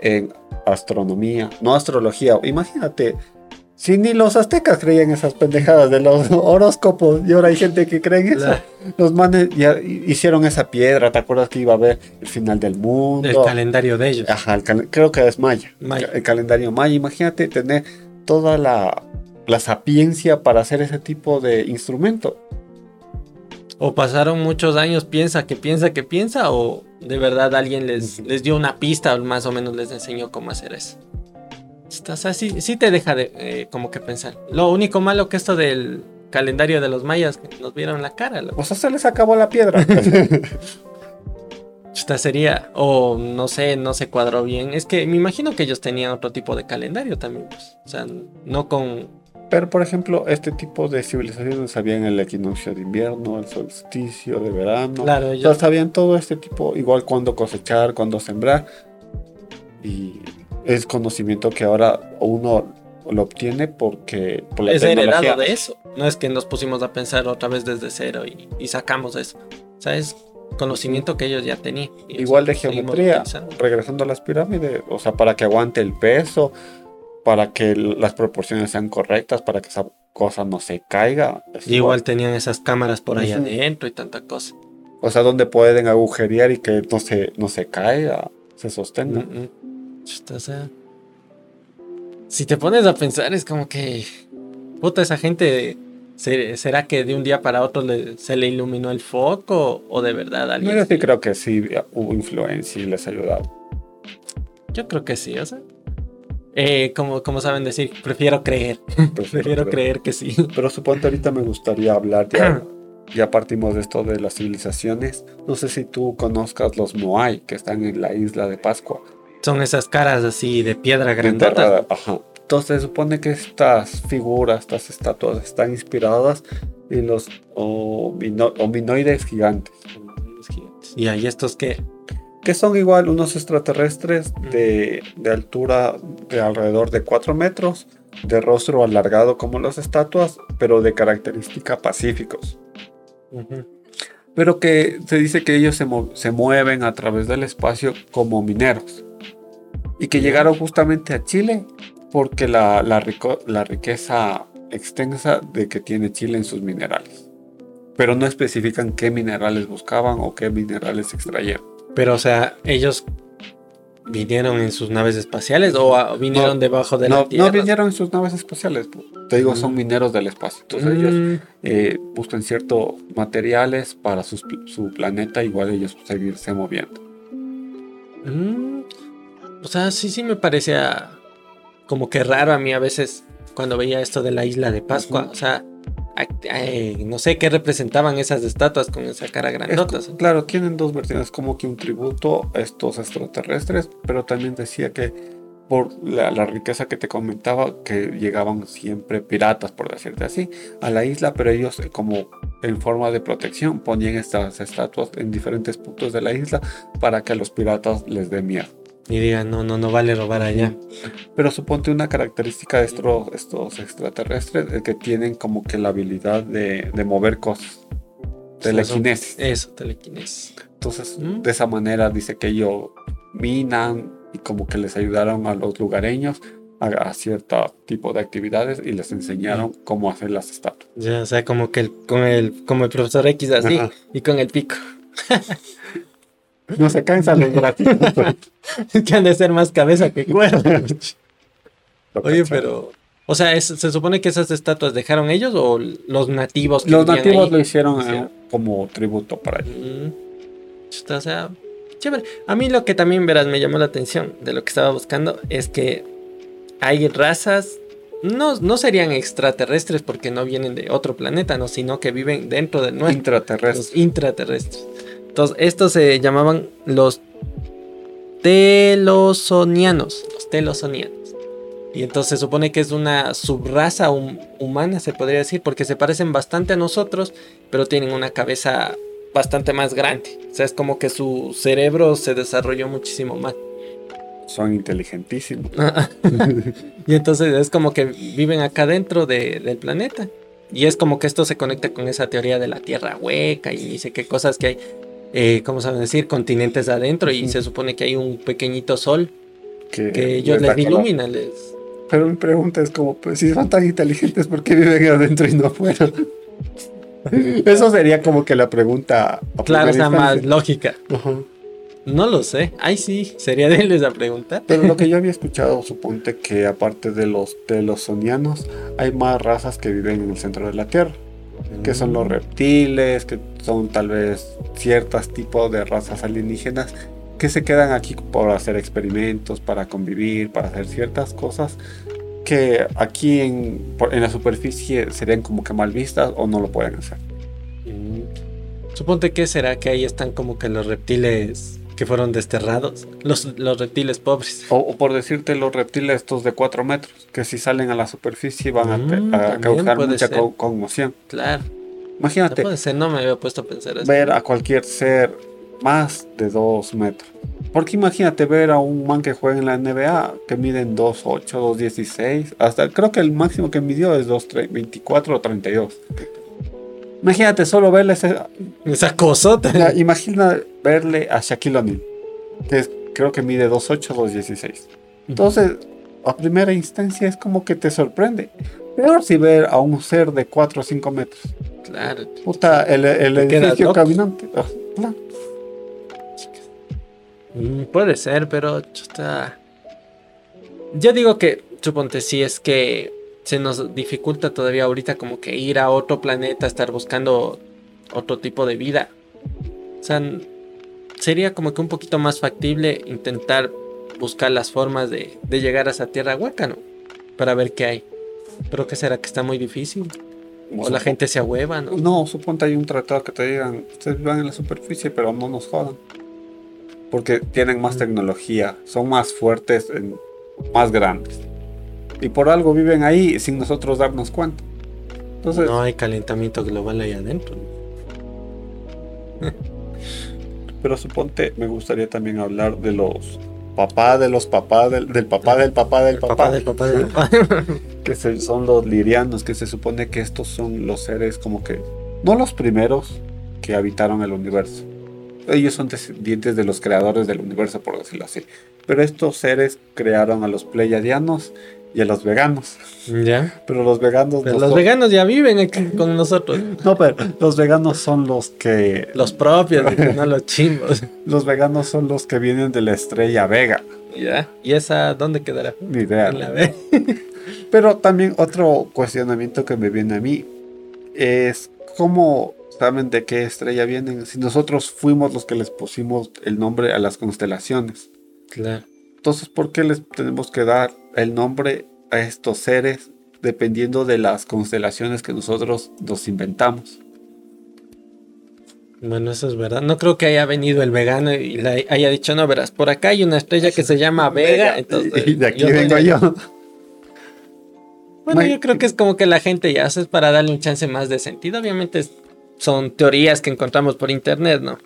en astronomía, no astrología. Imagínate, si ni los aztecas creían esas pendejadas de los horóscopos y ahora hay gente que cree en eso. Los manes ya hicieron esa piedra, ¿te acuerdas que iba a haber el final del mundo? El calendario de ellos. Ajá, creo que es maya. El calendario maya. Imagínate tener toda la, la sapiencia para hacer ese tipo de instrumento. O pasaron muchos años, piensa que piensa que piensa, o de verdad alguien les, les dio una pista o más o menos les enseñó cómo hacer eso. Estás así, sí te deja de eh, como que pensar. Lo único malo que esto del calendario de los mayas que nos vieron la cara. O sea, se les acabó la piedra. Esta sería, o no sé, no se cuadró bien. Es que me imagino que ellos tenían otro tipo de calendario también, pues. O sea, no con pero, por ejemplo, este tipo de civilizaciones sabían el equinoccio de invierno, el solsticio de verano. Claro, ellos... sabían todo este tipo, igual cuándo cosechar, cuándo sembrar. Y es conocimiento que ahora uno lo obtiene porque por la es heredado de eso. No es que nos pusimos a pensar otra vez desde cero y, sacamos eso. O sea, es conocimiento que ellos ya tenían. Igual de geometría, regresando a las pirámides, o sea, para que aguante el peso, para que las proporciones sean correctas, para que esa cosa no se caiga. igual. tenían esas cámaras por ahí adentro y tanta cosa. O sea, donde pueden agujerear y que no se, no se caiga, se sostenga. si te pones a pensar, es como que. Puta, esa gente. se- ¿Será que de un día para otro le- se le iluminó el foco? ¿O de verdad No, alguien? yo sí creo que sí hubo influencia y les ayudaba. Yo creo que sí, o sea. Eh, como, como saben decir, prefiero creer. Prefiero creer que sí. Pero suponte ahorita me gustaría hablar ya. Ya partimos de esto de las civilizaciones. No sé si tú conozcas los Moai que están en la isla de Pascua. Son esas caras así de piedra. Enterrada, Ajá. Entonces se supone que estas figuras, estas estatuas están inspiradas en los homino- hominoides gigantes. Y ahí estos que. Que son igual unos extraterrestres de, de altura de alrededor de 4 metros, de rostro alargado como las estatuas, pero de característica pacíficos. Pero que se dice que ellos se, se mueven a través del espacio como mineros. Y que llegaron justamente a Chile porque la, la rico- la riqueza extensa de que tiene Chile en sus minerales. Pero no especifican qué minerales buscaban o qué minerales extrayeron. Pero, o sea, ellos vinieron en sus naves espaciales o ah, vinieron No, debajo de no, la Tierra. no vinieron en sus naves espaciales. Te digo, son Mm. mineros del espacio. Entonces ellos Mm, eh, buscan ciertos materiales para sus su planeta, igual ellos seguirse moviendo. mm. O sea, sí, sí me parecía como que raro a mí a veces cuando veía esto de la isla de Pascua. O sea, no sé qué representaban esas estatuas con esa cara grandota. claro, tienen dos versiones, como que un tributo a estos extraterrestres, pero también decía que por la, la riqueza que te comentaba, que llegaban siempre piratas, por decirte así, a la isla, pero ellos eh, como en forma de protección ponían estas estatuas en diferentes puntos de la isla para que a los piratas les dé miedo. Y digan, no, no, no vale robar allá. Pero suponte una característica de estos, estos extraterrestres es que tienen como que la habilidad de, de mover cosas. Telequinesis. Eso, telequinesis. Entonces, Mm. de esa manera dice que ellos minan y como que les ayudaron a los lugareños a, a cierto tipo de actividades y les enseñaron cómo hacer las estatuas. Ya, o sea, como que el, con el, como el profesor X así, Ajá. y con el pico. No se cansan los gratuitos. que han de ser más cabeza que cuerpo. Oye, pero. O sea, es- ¿se supone que esas estatuas dejaron ellos o los nativos que Los nativos ahí? lo hicieron Sí. eh, como tributo para ellos. Mm. O sea, chévere. A mí lo que también, verás, me llamó la atención de lo que estaba buscando es que hay razas, no, no serían extraterrestres porque no vienen de otro planeta, no, sino que viven dentro del nuestro, Intraterrestres. los intraterrestres. Entonces, estos se llamaban los telosonianos, los telosonianos. Y entonces se supone que es una subraza hum- humana, se podría decir, porque se parecen bastante a nosotros, pero tienen una cabeza bastante más grande. O sea, es como que su cerebro se desarrolló muchísimo más. Son inteligentísimos. y entonces es como que viven acá dentro de- del planeta. Y es como que esto se conecta con esa teoría de la Tierra hueca y dice que cosas que hay, eh, ¿cómo saben decir? Continentes adentro y se supone que hay un pequeñito sol Que, que ellos les les color. iluminan. Les... Pero mi pregunta es como, pues si son tan inteligentes, ¿por qué viven adentro y no afuera? Eso sería como que la pregunta. Claro, está más lógica. No lo sé. Ay, sí, sería de él esa pregunta. Pero lo que yo había escuchado, suponte que aparte de los telosonianos, hay más razas que viven en el centro de la Tierra, que son los reptiles, que son tal vez ciertos tipos de razas alienígenas que se quedan aquí por hacer experimentos, para convivir, para hacer ciertas cosas que aquí en, en la superficie serían como que mal vistas o no lo pueden hacer. Suponte que será que ahí están como que los reptiles que fueron desterrados. Los, los reptiles pobres. O, o por decirte los reptiles estos de 4 metros, que si salen a la superficie van a, Mm, a causar mucha co- conmoción. Claro. No Imagínate puede ser, no me había puesto a pensar eso. ver a cualquier ser más de 2 metros. Porque imagínate ver a un man que juega en la NBA que miden 2'8, 2'16, hasta creo que el máximo que midió es 2'24 o 32. Imagínate solo verle ese, Esa cosota. Imagina verle a Shaquille O'Neal, que es- creo que mide 2'8, 2'16. Entonces, a primera instancia es como que te sorprende. Peor si ver a un ser de 4 o 5 metros. Claro. Puta, el, el edificio caminante. Ah, claro. Mm, puede ser, pero chuta. Yo digo que suponte si es que se nos dificulta todavía ahorita como que ir a otro planeta, estar buscando otro tipo de vida. O sea, sería como que un poquito más factible intentar buscar las formas de, de llegar a esa tierra hueca, ¿no? Para ver qué hay. Pero ¿qué será que está muy difícil? O la gente se ahueva, ¿no? No, suponte hay un tratado que te digan, ustedes van en la superficie, pero no nos jodan. Porque tienen más tecnología, son más fuertes, más grandes. Y por algo viven ahí sin nosotros darnos cuenta. Entonces, No hay calentamiento global ahí adentro. pero suponte, me gustaría también hablar de los papá de los papás del, del papá del papá del El papá, papá del papá del papá. que se- son los lirianos, que se supone que estos son los seres como que, no los primeros que habitaron el universo. Ellos son descendientes de los creadores del universo, por decirlo así. Pero estos seres crearon a los pleiadianos y a los veganos. ya. Pero los veganos Pero no los son- veganos ya viven aquí con nosotros. No, pero los veganos son los que Los propios, no los chimbos. los veganos son los que vienen de la estrella Vega. Ya. ¿Y esa dónde quedará? Ni idea. En la B. Pero también otro cuestionamiento que me viene a mí es cómo saben de qué estrella vienen si nosotros fuimos los que les pusimos el nombre a las constelaciones. Claro. Entonces, ¿por qué les tenemos que dar el nombre a estos seres dependiendo de las constelaciones que nosotros nos inventamos? Bueno, eso es verdad. No creo que haya venido el vegano y le haya dicho, no, verás, por acá hay una estrella que se llama Vega. Entonces, y de aquí yo vengo yo. Bueno, yo creo que es como que la gente ya hace para darle un chance más de sentido. Obviamente son teorías que encontramos por internet, ¿no?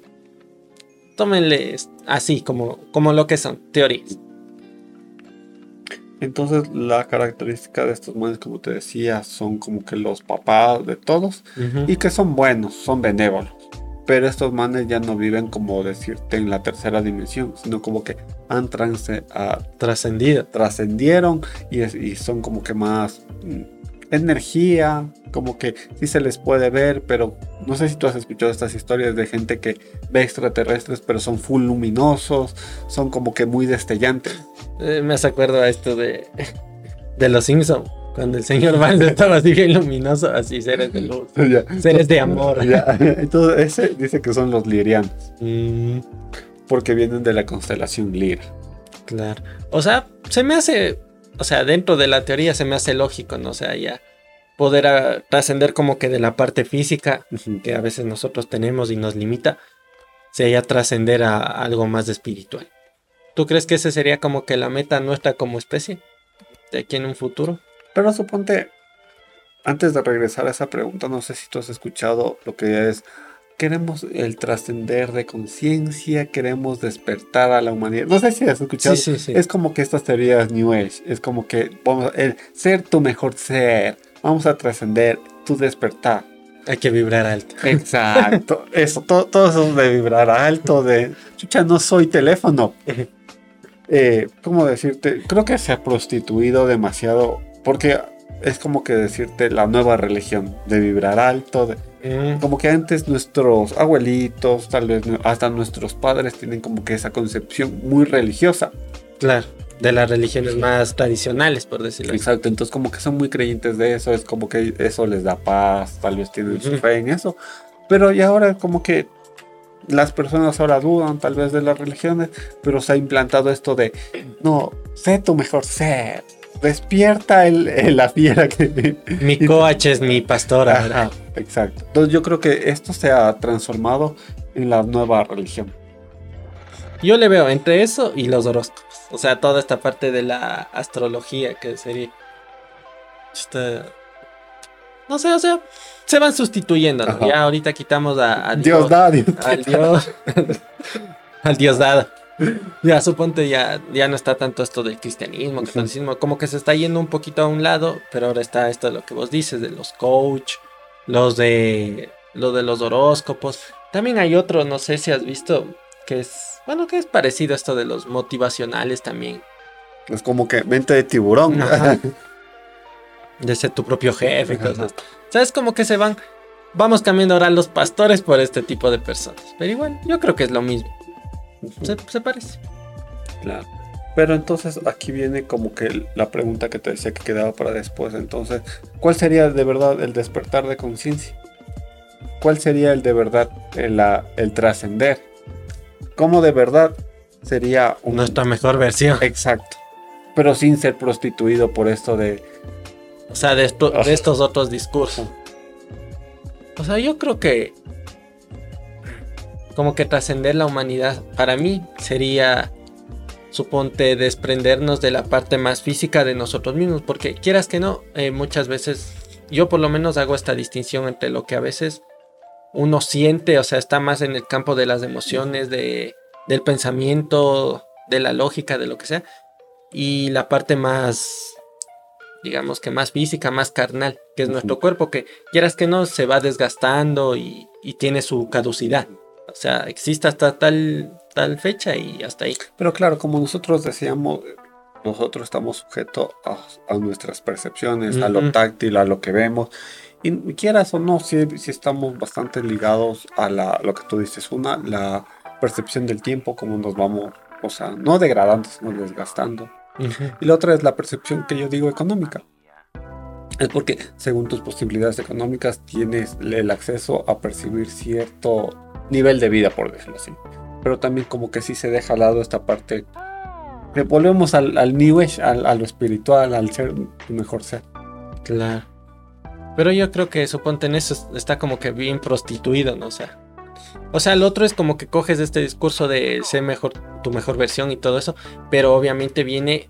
Tómenle así, como, como lo que son, teorías. Entonces, la característica de estos manes, como te decía, son como que los papás de todos. y que son buenos, son benévolos. Pero estos manes ya no viven como decirte en la tercera dimensión, sino como que han transe- a- Trascendido. trascendieron y, es- y son como que más mm, energía, como que sí se les puede ver, pero no sé si tú has escuchado estas historias de gente que ve extraterrestres, pero son full luminosos, son como que muy destellantes. Eh, me hace acuerdo a esto de, de los Simpsons. Cuando el señor Barnes estaba así bien luminoso, así seres de luz. Seres de amor. Entonces, ese dice que son los lirianos, Mm, porque vienen de la constelación Lira. claro. O sea, se me hace, o sea, dentro de la teoría se me hace lógico, ¿no? O sea, ya poder ah, trascender como que de la parte física que a veces nosotros tenemos y nos limita, se ya trascender a algo más espiritual. ¿Tú crees que ese sería como que la meta nuestra como especie? De aquí en un futuro. Pero suponte, antes de regresar a esa pregunta, no sé si tú has escuchado lo que es, queremos el trascender de conciencia, queremos despertar a la humanidad. No sé si has escuchado. Sí, sí, sí. Es como que estas teorías New Age, es como que vamos, el ser tu mejor ser, vamos a trascender tu despertar. Hay que vibrar alto. Exacto, eso, todo, todo eso de vibrar alto, de, chucha, no soy teléfono. Eh, ¿Cómo decirte? Creo que se ha prostituido demasiado, porque es como que decirte la nueva religión, de vibrar alto, de, Mm, como que antes nuestros abuelitos, tal vez hasta nuestros padres tienen como que esa concepción muy religiosa. claro. De las religiones más tradicionales, por decirlo así. Exacto, entonces como que son muy creyentes de eso, es como que eso les da paz, tal vez tienen su fe en eso, pero y ahora como que las personas ahora dudan tal vez de las religiones, pero se ha implantado esto de, no, sé tu mejor ser, despierta el, el- la fiera que... Mi coach es mi pastora. exacto. Entonces yo creo que esto se ha transformado en la nueva religión. Yo le veo entre eso y los horóscopos. O sea, toda esta parte de la astrología que sería. Esta- No sé, o sea, se van sustituyendo. ¿no? Ya ahorita quitamos a, a Dios da, Dios al Dios. al Dios dado. Ya suponte ya, ya no está tanto esto del cristianismo, catolicismo, como que se está yendo un poquito a un lado, pero ahora está esto de lo que vos dices, de los coach, los de lo de los horóscopos. También hay otro, no sé si has visto, que es, bueno, que es parecido a esto de los motivacionales también. Es como que mente de tiburón. Ajá. De ser tu propio jefe y cosas. ¿Sabes? Como que se van, vamos cambiando ahora los pastores por este tipo de personas. Pero igual, yo creo que es lo mismo. Se, se parece. Claro. Pero entonces aquí viene como que la pregunta que te decía que quedaba para después. Entonces, ¿cuál sería de verdad el despertar de conciencia? ¿Cuál sería el de verdad el, el trascender? ¿Cómo de verdad sería nuestra mejor versión? Exacto. Pero sin ser prostituido por esto de... O sea, de, de estos otros discursos. O sea, yo creo que como que trascender la humanidad para mí sería suponte desprendernos de la parte más física de nosotros mismos, porque quieras que no, eh, muchas veces yo por lo menos hago esta distinción entre lo que a veces uno siente, o sea, está más en el campo de las emociones, de, del pensamiento, de la lógica, de lo que sea, y la parte más, digamos que más física, más carnal, que es nuestro cuerpo, que quieras que no, se va desgastando y, y tiene su caducidad. O sea, existe hasta tal tal fecha y hasta ahí. Pero claro, como nosotros decíamos, nosotros estamos sujetos a, nuestras percepciones, a lo táctil, a lo que vemos. Y quieras o no, si, si estamos bastante ligados a la, lo que tú dices. Una, la percepción del tiempo, como nos vamos, o sea, no degradando, sino desgastando. Y la otra es la percepción que yo digo económica. Es porque según tus posibilidades económicas tienes el acceso a percibir cierto nivel de vida, por decirlo así pero también como que sí se deja al lado esta parte. Volvemos al, al New Age, al, a lo espiritual, al ser tu mejor ser. Claro. Pero yo creo que suponte en eso está como que bien prostituido, ¿no? O sea, o sea, el otro es como que coges este discurso de ser mejor, tu mejor versión y todo eso, pero obviamente viene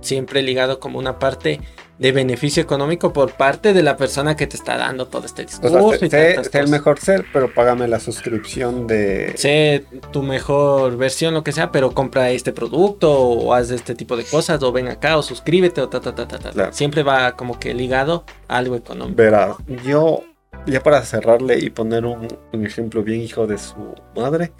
siempre ligado como una parte de beneficio económico por parte de la persona que te está dando todo este discurso. O sea, sé, el mejor ser, pero págame la suscripción de... Sé tu mejor versión, lo que sea, pero compra este producto o haz este tipo de cosas o ven acá o suscríbete o ta, ta, ta, ta, ta. Siempre va como que ligado a algo económico. Verás, yo, ya para cerrarle y poner un, un ejemplo bien hijo de su madre,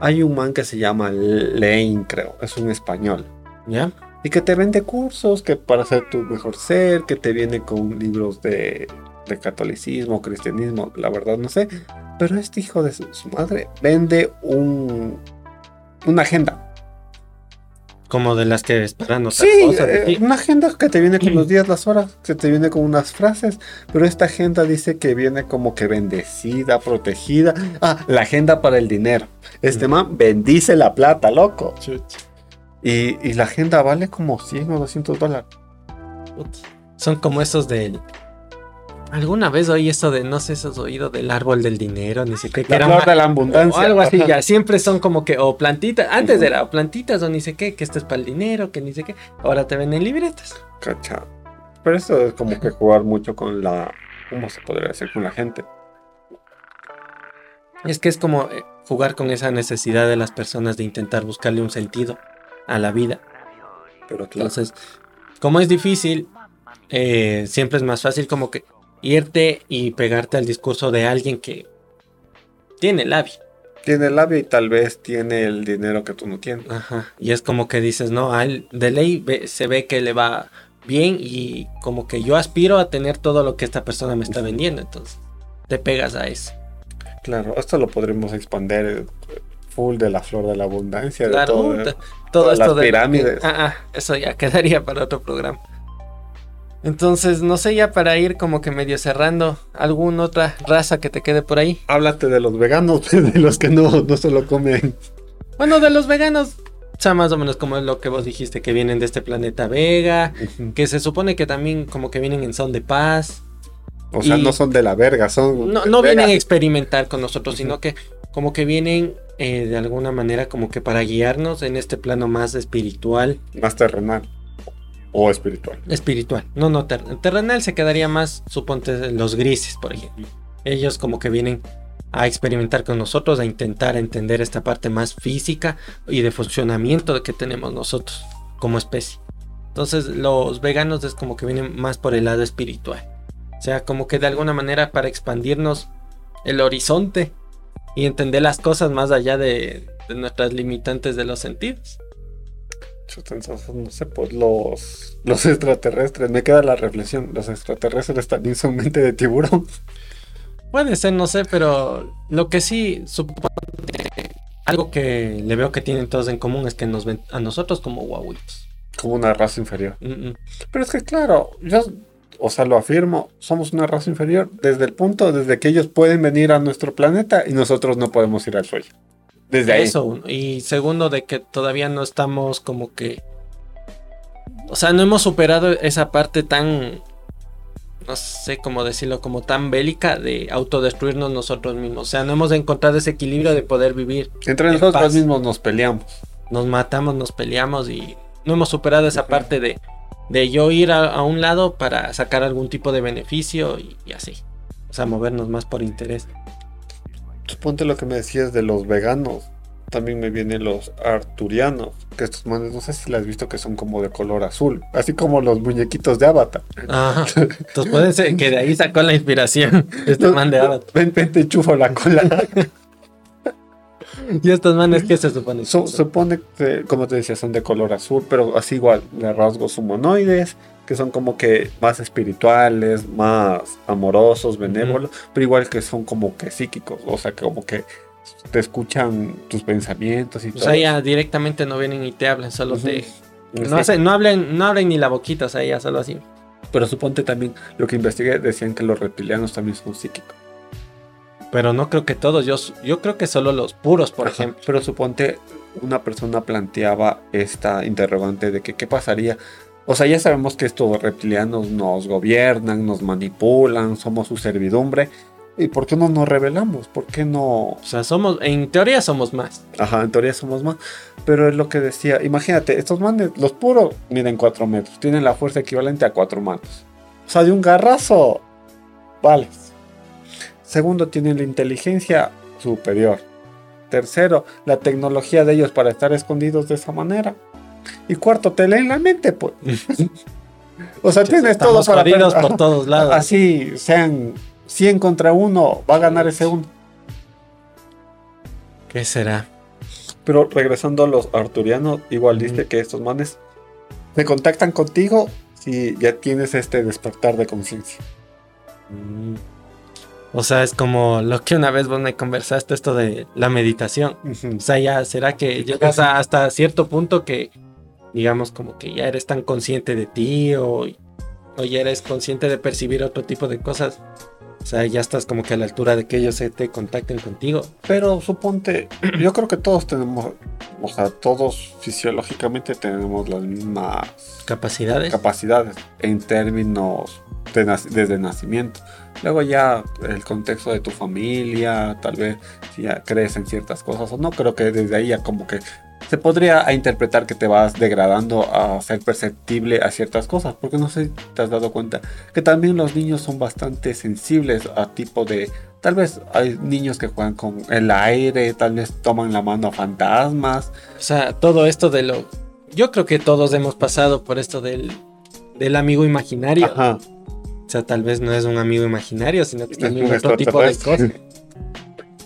hay un man que se llama Lane, creo, es un español. ¿Ya? Y que te vende cursos que para ser tu mejor ser, que te viene con libros de, de catolicismo, cristianismo, la verdad no sé. Pero este hijo de su, madre vende un, una agenda. Como de las que esperan sí, eh, una agenda que te viene con los días, las horas, que te viene con unas frases, pero esta agenda dice que viene como que bendecida, protegida. Ah, la agenda para el dinero. Este man bendice la plata, loco. Y, la agenda vale como 100 o 200 dólares. Son como esos del... Alguna vez oí eso de, no sé si has oído del árbol del dinero, ni siquiera. Que era de la abundancia. O algo así, ya. Siempre son como que, o plantitas, antes era o plantitas o ni sé qué, que esto es para el dinero, que ni sé qué. Ahora te venden libretas. Cacha. Pero eso es como que jugar mucho con la. ¿Cómo se podría decir? Con la gente. Es que es como eh, jugar con esa necesidad de las personas de intentar buscarle un sentido a la vida. Pero Entonces, como es difícil, eh, siempre es más fácil como que irte y pegarte al discurso de alguien que tiene labio. Tiene labio y tal vez tiene el dinero que tú no tienes. Ajá. Y es como que dices, no, a él de ley se ve que le va bien y como que yo aspiro a tener todo lo que esta persona me está vendiendo. Entonces, te pegas a eso. Claro, esto lo podremos expandir full de la flor de la abundancia, de todo, todo esto las pirámides. ah, ah, eso ya quedaría para otro programa. Entonces, no sé, ya para ir como que medio cerrando, ¿alguna otra raza que te quede por ahí? Háblate de los veganos, de los que no, no se lo comen. Bueno, de los veganos, o sea, más o menos como es lo que vos dijiste, que vienen de este planeta Vega, que se supone que también como que vienen en son de paz. O sea, no son de la verga, son... No, no vienen a experimentar con nosotros, sino que como que vienen eh, de alguna manera como que para guiarnos en este plano más espiritual. Más terrenal. O espiritual. Espiritual. No, no, terrenal se quedaría más, suponte, los grises, por ejemplo. Ellos como que vienen a experimentar con nosotros, a intentar entender esta parte más física y de funcionamiento que tenemos nosotros como especie. Entonces los veganos es como que vienen más por el lado espiritual. O sea, como que de alguna manera para expandirnos el horizonte y entender las cosas más allá de, nuestras limitantes de los sentidos. no sé, pues los, los extraterrestres, me queda la reflexión, los extraterrestres también son mente de tiburón. Puede ser, no sé, pero lo que sí supone algo que le veo que tienen todos en común es que nos ven a nosotros como guaguitos. Como una raza inferior. Mm, mm. Pero es que claro, yo, o sea, lo afirmo, somos una raza inferior desde el punto, desde que ellos pueden venir a nuestro planeta y nosotros no podemos ir al suyo. Desde ahí. Eso, y segundo, de que todavía no estamos como que. O sea, no hemos superado esa parte tan. No sé cómo decirlo, como tan bélica de autodestruirnos nosotros mismos. O sea, no hemos encontrado ese equilibrio de poder vivir. Entre en nosotros paz. mismos nos peleamos. Nos matamos, nos peleamos y no hemos superado esa parte de, de yo ir a, a un lado para sacar algún tipo de beneficio y, y así. O sea, movernos más por interés. Suponte lo que me decías de los veganos. También me vienen los arturianos. Que estos manes, no sé si las has visto que son como de color azul. Así como los muñequitos de Avatar. Ajá. Entonces puede ser que de ahí sacó la inspiración este man de Avatar. Ven, ven, te chufo la cola. ¿Y estos manes qué se supone? Su- supone que, como te decía, son de color azul, pero así igual, de rasgos humanoides, que son como que más espirituales, más amorosos, benévolos, pero igual que son como que psíquicos, o sea, que como que te escuchan tus pensamientos y O todo. sea, ya directamente no vienen y te hablan, solo te... Sí. No, hacen, no, hablen, no abren ni la boquita, o sea, ya solo así. Pero suponte también, lo que investigué, decían que los reptilianos también son psíquicos. Pero no creo que todos, yo, yo creo que solo los puros, por Ajá, ejemplo. Pero suponte una persona planteaba esta interrogante de que qué pasaría. O sea, ya sabemos que estos reptilianos nos gobiernan, nos manipulan, somos su servidumbre. ¿Y por qué no nos rebelamos? ¿Por qué no? O sea, somos, en teoría somos más. Ajá, en teoría somos más. Pero es lo que decía. Imagínate, estos manes, los puros, miden 4 metros. Tienen la fuerza equivalente a 4 manos. O sea, de un garrazo. Vale. Segundo, tienen la inteligencia superior. Tercero, la tecnología de ellos para estar escondidos de esa manera. Y cuarto, te leen la mente, pues. o sea, tienes todo Estamos para jodidos per- por todos lados. Así sean 100 contra uno, va a ganar ese uno. ¿Qué será? Pero regresando a los arturianos, igual dice que estos manes se contactan contigo si ya tienes este despertar de conciencia. Mm. O sea, es como lo que una vez vos me conversaste, esto de la meditación. O sea, ya será que llegas a- hasta cierto punto que, digamos, como que ya eres tan consciente de ti o, o ya eres consciente de percibir otro tipo de cosas. O sea, ya estás como que a la altura de que ellos se te contacten contigo. Pero suponte, yo creo que todos tenemos, o sea, todos fisiológicamente tenemos las mismas Capacidades. capacidades en términos de desde nacimiento. Luego ya el contexto de tu familia, tal vez si ya crees en ciertas cosas o no, creo que desde ahí ya como que se podría interpretar que te vas degradando a ser perceptible a ciertas cosas, porque no sé si te has dado cuenta que también los niños son bastante sensibles a tipo de... Tal vez hay niños que juegan con el aire, tal vez toman la mano a fantasmas. O sea, todo esto de lo... Yo creo que todos hemos pasado por esto del, del amigo imaginario. Ajá. O sea, tal vez no es un amigo imaginario, sino que Es también un otro tipo de cosas.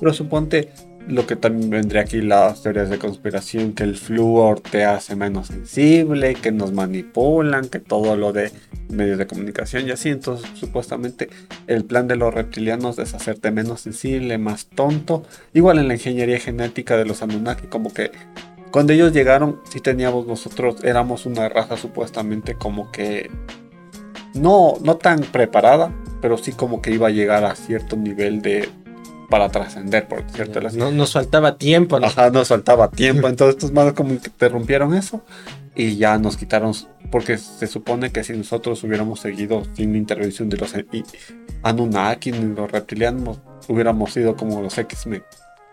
Pero suponte lo que también vendría aquí las teorías de conspiración, que el flúor te hace menos sensible, que nos manipulan, que todo lo de medios de comunicación y así. Entonces, supuestamente el plan de los reptilianos es hacerte menos sensible, más tonto. Igual en la ingeniería genética de los Anunnaki, como que cuando ellos llegaron, sí teníamos nosotros, éramos una raza supuestamente como que no, no tan preparada, pero sí como que iba a llegar a cierto nivel de para trascender, por cierto. No, nos faltaba tiempo. ¿no? Ajá, nos faltaba tiempo. Entonces estos manos como interrumpieron eso y ya nos quitaron. Porque se supone que si nosotros hubiéramos seguido sin la intervención de los Anunnaki ni los reptilianos, hubiéramos sido como los X-Men.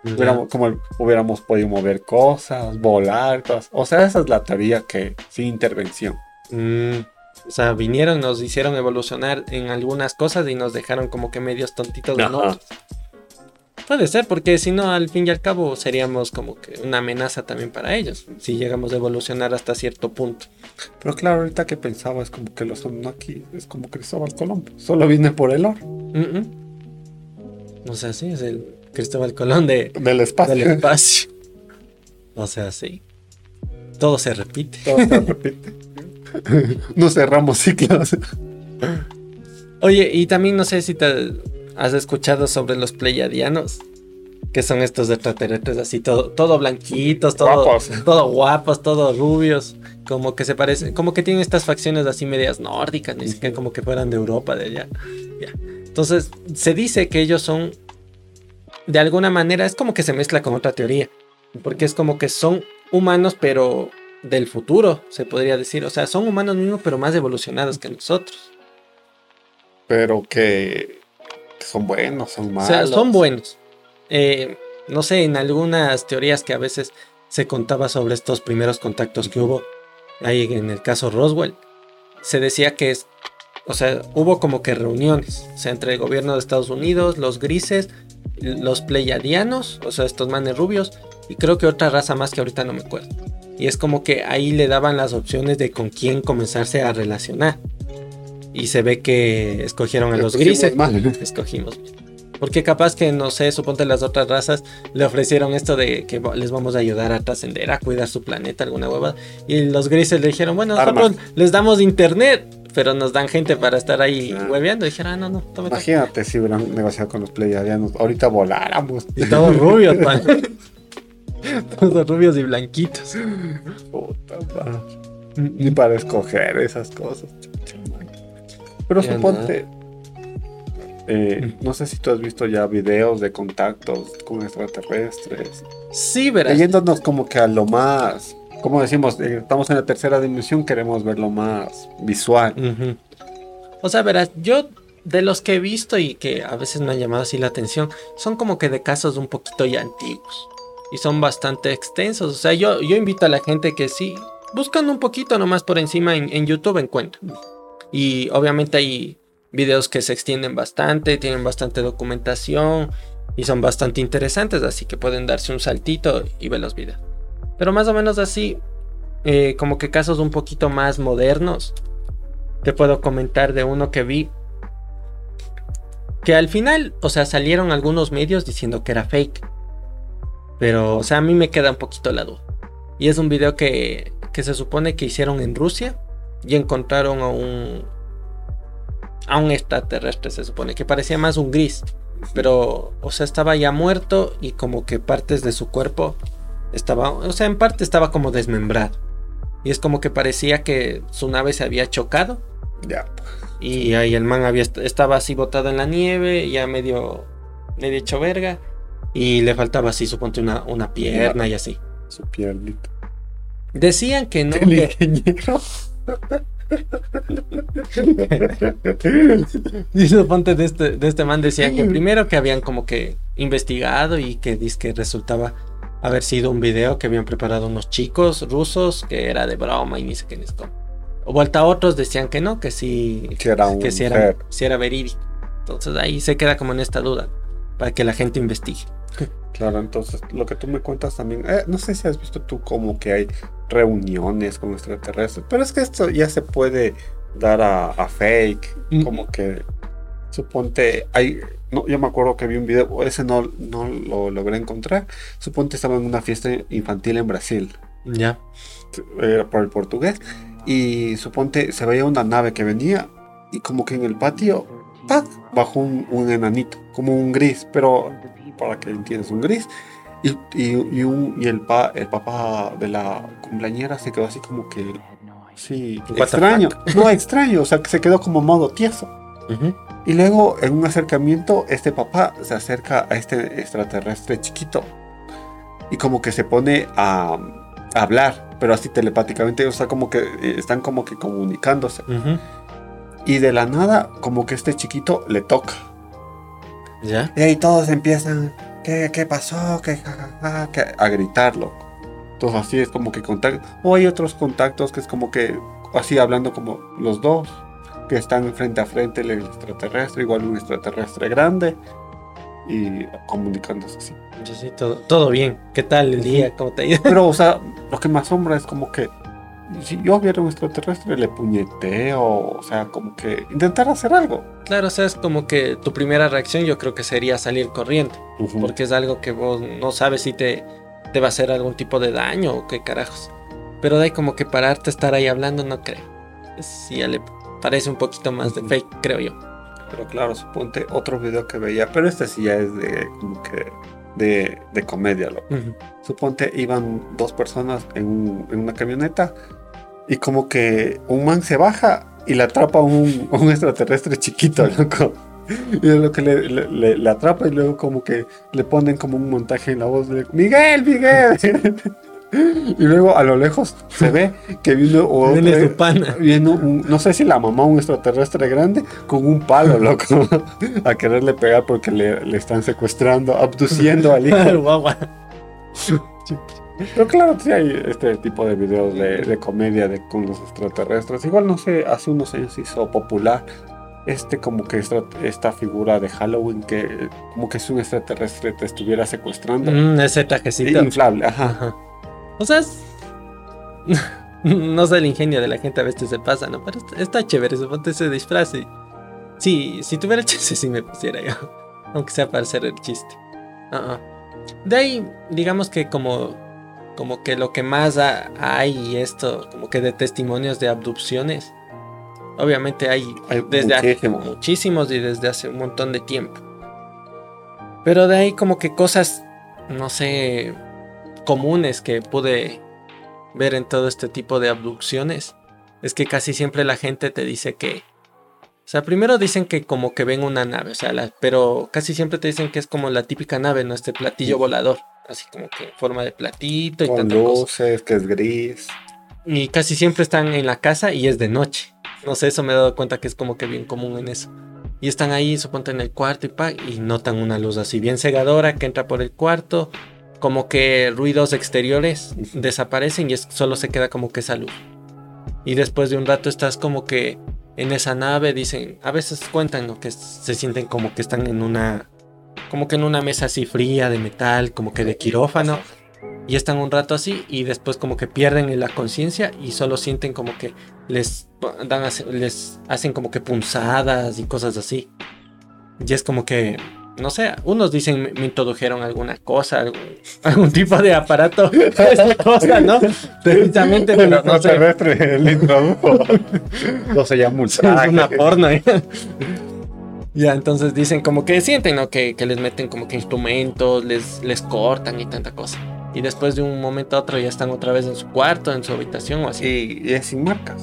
Hubiéramos, como el- hubiéramos podido mover cosas, volar, cosas. O sea, esa es la teoría que sin intervención. Mm, o sea, vinieron, nos hicieron evolucionar en algunas cosas y nos dejaron como que medios tontitos de nosotros. Puede ser, porque si no, al fin y al cabo seríamos como que una amenaza también para ellos, si llegamos a evolucionar hasta cierto punto. Pero claro, ahorita que pensaba es como que los Anunnaki es como Cristóbal Colón. Solo vine por el oro Mm, mm. O sea, sí, es el Cristóbal Colón de, del espacio. del espacio. O sea, sí. Todo se repite. Todo se repite. no cerramos ciclos. Oye, y también no sé si te has escuchado sobre los pleiadianos. que son estos extraterrestres así, todo, todo blanquitos, todo Guapos. todo guapos, todo rubios, como que se parecen, como que tienen estas facciones así medias nórdicas, ni siquiera como que fueran de Europa, de allá. Ya. Entonces, se dice que ellos son, de alguna manera, es como que se mezcla con otra teoría, porque es como que son humanos, pero del futuro, se podría decir. O sea, son humanos mismos, pero más evolucionados que nosotros. Pero que, son buenos, son O malos. sea, son buenos. Eh, no sé, en algunas teorías que a veces se contaba sobre estos primeros contactos que hubo, ahí en el caso Roswell, se decía que es, o sea, hubo como que reuniones, o sea, entre el gobierno de Estados Unidos, los grises, los pleiadianos, o sea, estos manes rubios, y creo que otra raza más que ahorita no me acuerdo. Y es como que ahí le daban las opciones de con quién comenzarse a relacionar. Y se ve que escogieron a los grises. mal. Escogimos. Porque capaz que, no sé, suponte las otras razas le ofrecieron esto de que les vamos a ayudar a trascender, a cuidar su planeta, alguna hueva. Y los grises le dijeron, bueno, nosotros Armas. les damos internet, pero nos dan gente para estar ahí Ah. hueveando. Dijeron, ah, no, no, tome". Imagínate si hubieran negociado con los pleiadianos. Ahorita voláramos. Y todos rubios, man. todos rubios y blanquitos. Puta madre. Ni para escoger esas cosas. Pero suponte. eh, no sé si tú has visto ya videos de contactos con extraterrestres. Sí, verás. Leyéndonos como que a lo más. Como decimos, eh, estamos en la tercera dimensión, queremos ver lo más visual. O sea, verás, yo de los que he visto y que a veces me han llamado así la atención, son como que de casos un poquito ya antiguos. Y son bastante extensos. O sea, yo, yo invito a la gente que sí, buscan un poquito nomás por encima en, en YouTube encuentran. Y obviamente hay videos que se extienden bastante, tienen bastante documentación y son bastante interesantes, así que pueden darse un saltito y ver los videos. Pero más o menos así, eh, como que casos un poquito más modernos, te puedo comentar de uno que vi. Que al final, o sea, salieron algunos medios diciendo que era fake. Pero, o sea, a mí me queda un poquito la duda. Y es un video que, que se supone que hicieron en Rusia y encontraron a un a un extraterrestre, se supone, que parecía más un gris. Pero, o sea, estaba ya muerto y como que partes de su cuerpo estaba, o sea, en parte estaba como desmembrado. Y es como que parecía que su nave se había chocado Ya. y ahí el man había, est- estaba así botado en la nieve, ya medio, medio hecho verga. Y le faltaba así, suponte, una, una pierna y así. Su piernita. Decían que no, El ingeniero. y suponte de este, de este man decían que primero que habían como que investigado y que dice que resultaba haber sido un video que habían preparado unos chicos rusos que era de broma y ni sé qué es. O vuelta a otros decían que no, que sí, Que era un que sí era, sí era verídico. Entonces ahí se queda como en esta duda para que la gente investigue. Claro, entonces lo que tú me cuentas también, eh, no sé si has visto tú como que hay reuniones con extraterrestres, pero es que esto ya se puede dar a, a fake, Mm. como que suponte, hay, no, yo me acuerdo que vi un video, ese no, no lo logré encontrar, suponte estaba en una fiesta infantil en Brasil, Ya. era por el portugués, y suponte se veía una nave que venía y como que en el patio, ¡pac! bajó un, un enanito, como un gris, pero para que entiendas, un gris. Y, y, y un, y el, pa, el papá de la cumpleañera se quedó así como que, sí, extraño. No, extraño, o sea, que se quedó como modo tieso. Ujú. Y luego, en un acercamiento, este papá se acerca a este extraterrestre chiquito. Y como que se pone a, a hablar, pero así telepáticamente, o sea, como que eh, están como que comunicándose. Ujú. Y de la nada, como que este chiquito le toca. Ya. Y ahí todos empiezan, ¿qué, qué pasó? ¿Qué, ja, ja, ja?", que- a gritarlo. Entonces así es como que contacto. O hay otros contactos que es como que así hablando como los dos, que están frente a frente el extraterrestre, igual un extraterrestre grande, y comunicándose así. Yo sí, todo, todo bien. ¿Qué tal el día? ¿Cómo te ha ido? Pero, o sea, lo que me asombra es como que si yo viera un extraterrestre le puñeteo, o sea, como que intentar hacer algo. Claro, o sea, es como que tu primera reacción yo creo que sería salir corriendo. Porque es algo que vos no sabes si te, te va a hacer algún tipo de daño o qué carajos. Pero de ahí como que pararte, estar ahí hablando, no creo. Es- ya le parece un poquito más de fake, creo yo. Pero claro, suponte otro video que veía, pero este sí ya es de como que de, de comedia, loco. Suponte iban dos personas en, un- en una camioneta y como que un man se baja y le atrapa un, un extraterrestre chiquito, loco. Y es lo que le, le- le- le atrapa y luego como que le ponen como un montaje en la voz de Miguel, Miguel. Y luego a lo lejos se ve que otro- Viene su pana. viene un- no sé si la mamá un extraterrestre grande con un palo, loco, a quererle pegar porque le, le están secuestrando, abduciendo al hijo. Pero claro, sí hay este tipo de videos de, de comedia de, con los extraterrestres. Igual, no sé, hace unos años se hizo popular este como que esta, esta figura de Halloween que como que si un extraterrestre te estuviera secuestrando. Mm, ese trajecito. Inflable, ajá. Ajá. O sea, es- no sé el ingenio de la gente a veces se pasa, ¿no? Pero está, chévere, suponte ese disfraz. y- Sí, si tuviera chance sí me pusiera yo. Aunque sea para hacer el chiste. Ah, ah. De ahí, digamos que como, como que lo que más ha- hay esto, como que de testimonios de abducciones. Obviamente hay Hay desde hace muchísimo. muchísimos y desde hace un montón de tiempo. Pero de ahí como que cosas, no sé, comunes que pude ver en todo este tipo de abducciones es que casi siempre la gente te dice que, o sea, primero dicen que como que ven una nave, o sea, la- pero casi siempre te dicen que es como la típica nave, ¿no? Este platillo volador, así como que en forma de platito y Con tanta cosa. luces, que es gris. Y casi siempre están en la casa y es de noche. No sé, eso me he dado cuenta que es como que bien común en eso. Y están ahí, suponte en el cuarto y pa, y notan una luz así bien cegadora que entra por el cuarto. Como que ruidos exteriores desaparecen y es- solo se queda como que esa luz. Y después de un rato estás como que en esa nave, dicen, a veces cuentan ¿no? que se sienten como que están en una, como que en una mesa así fría de metal, como que de quirófano y están un rato así y después como que pierden la conciencia y solo sienten como que les dan les hacen como que punzadas y cosas así. Y es como que no sé, unos dicen me, me introdujeron alguna cosa, algún, algún tipo de aparato, esa cosa, ¿no? Precisamente, pero no sé, le introdujo. no se llama un es una porno. ¿eh? Ya, entonces dicen como que sienten, ¿no? Que, que les meten como que instrumentos, les, les cortan y tanta cosa. Y después de un momento a otro ya están otra vez en su cuarto, en su habitación o así. Y, y es sin marcas.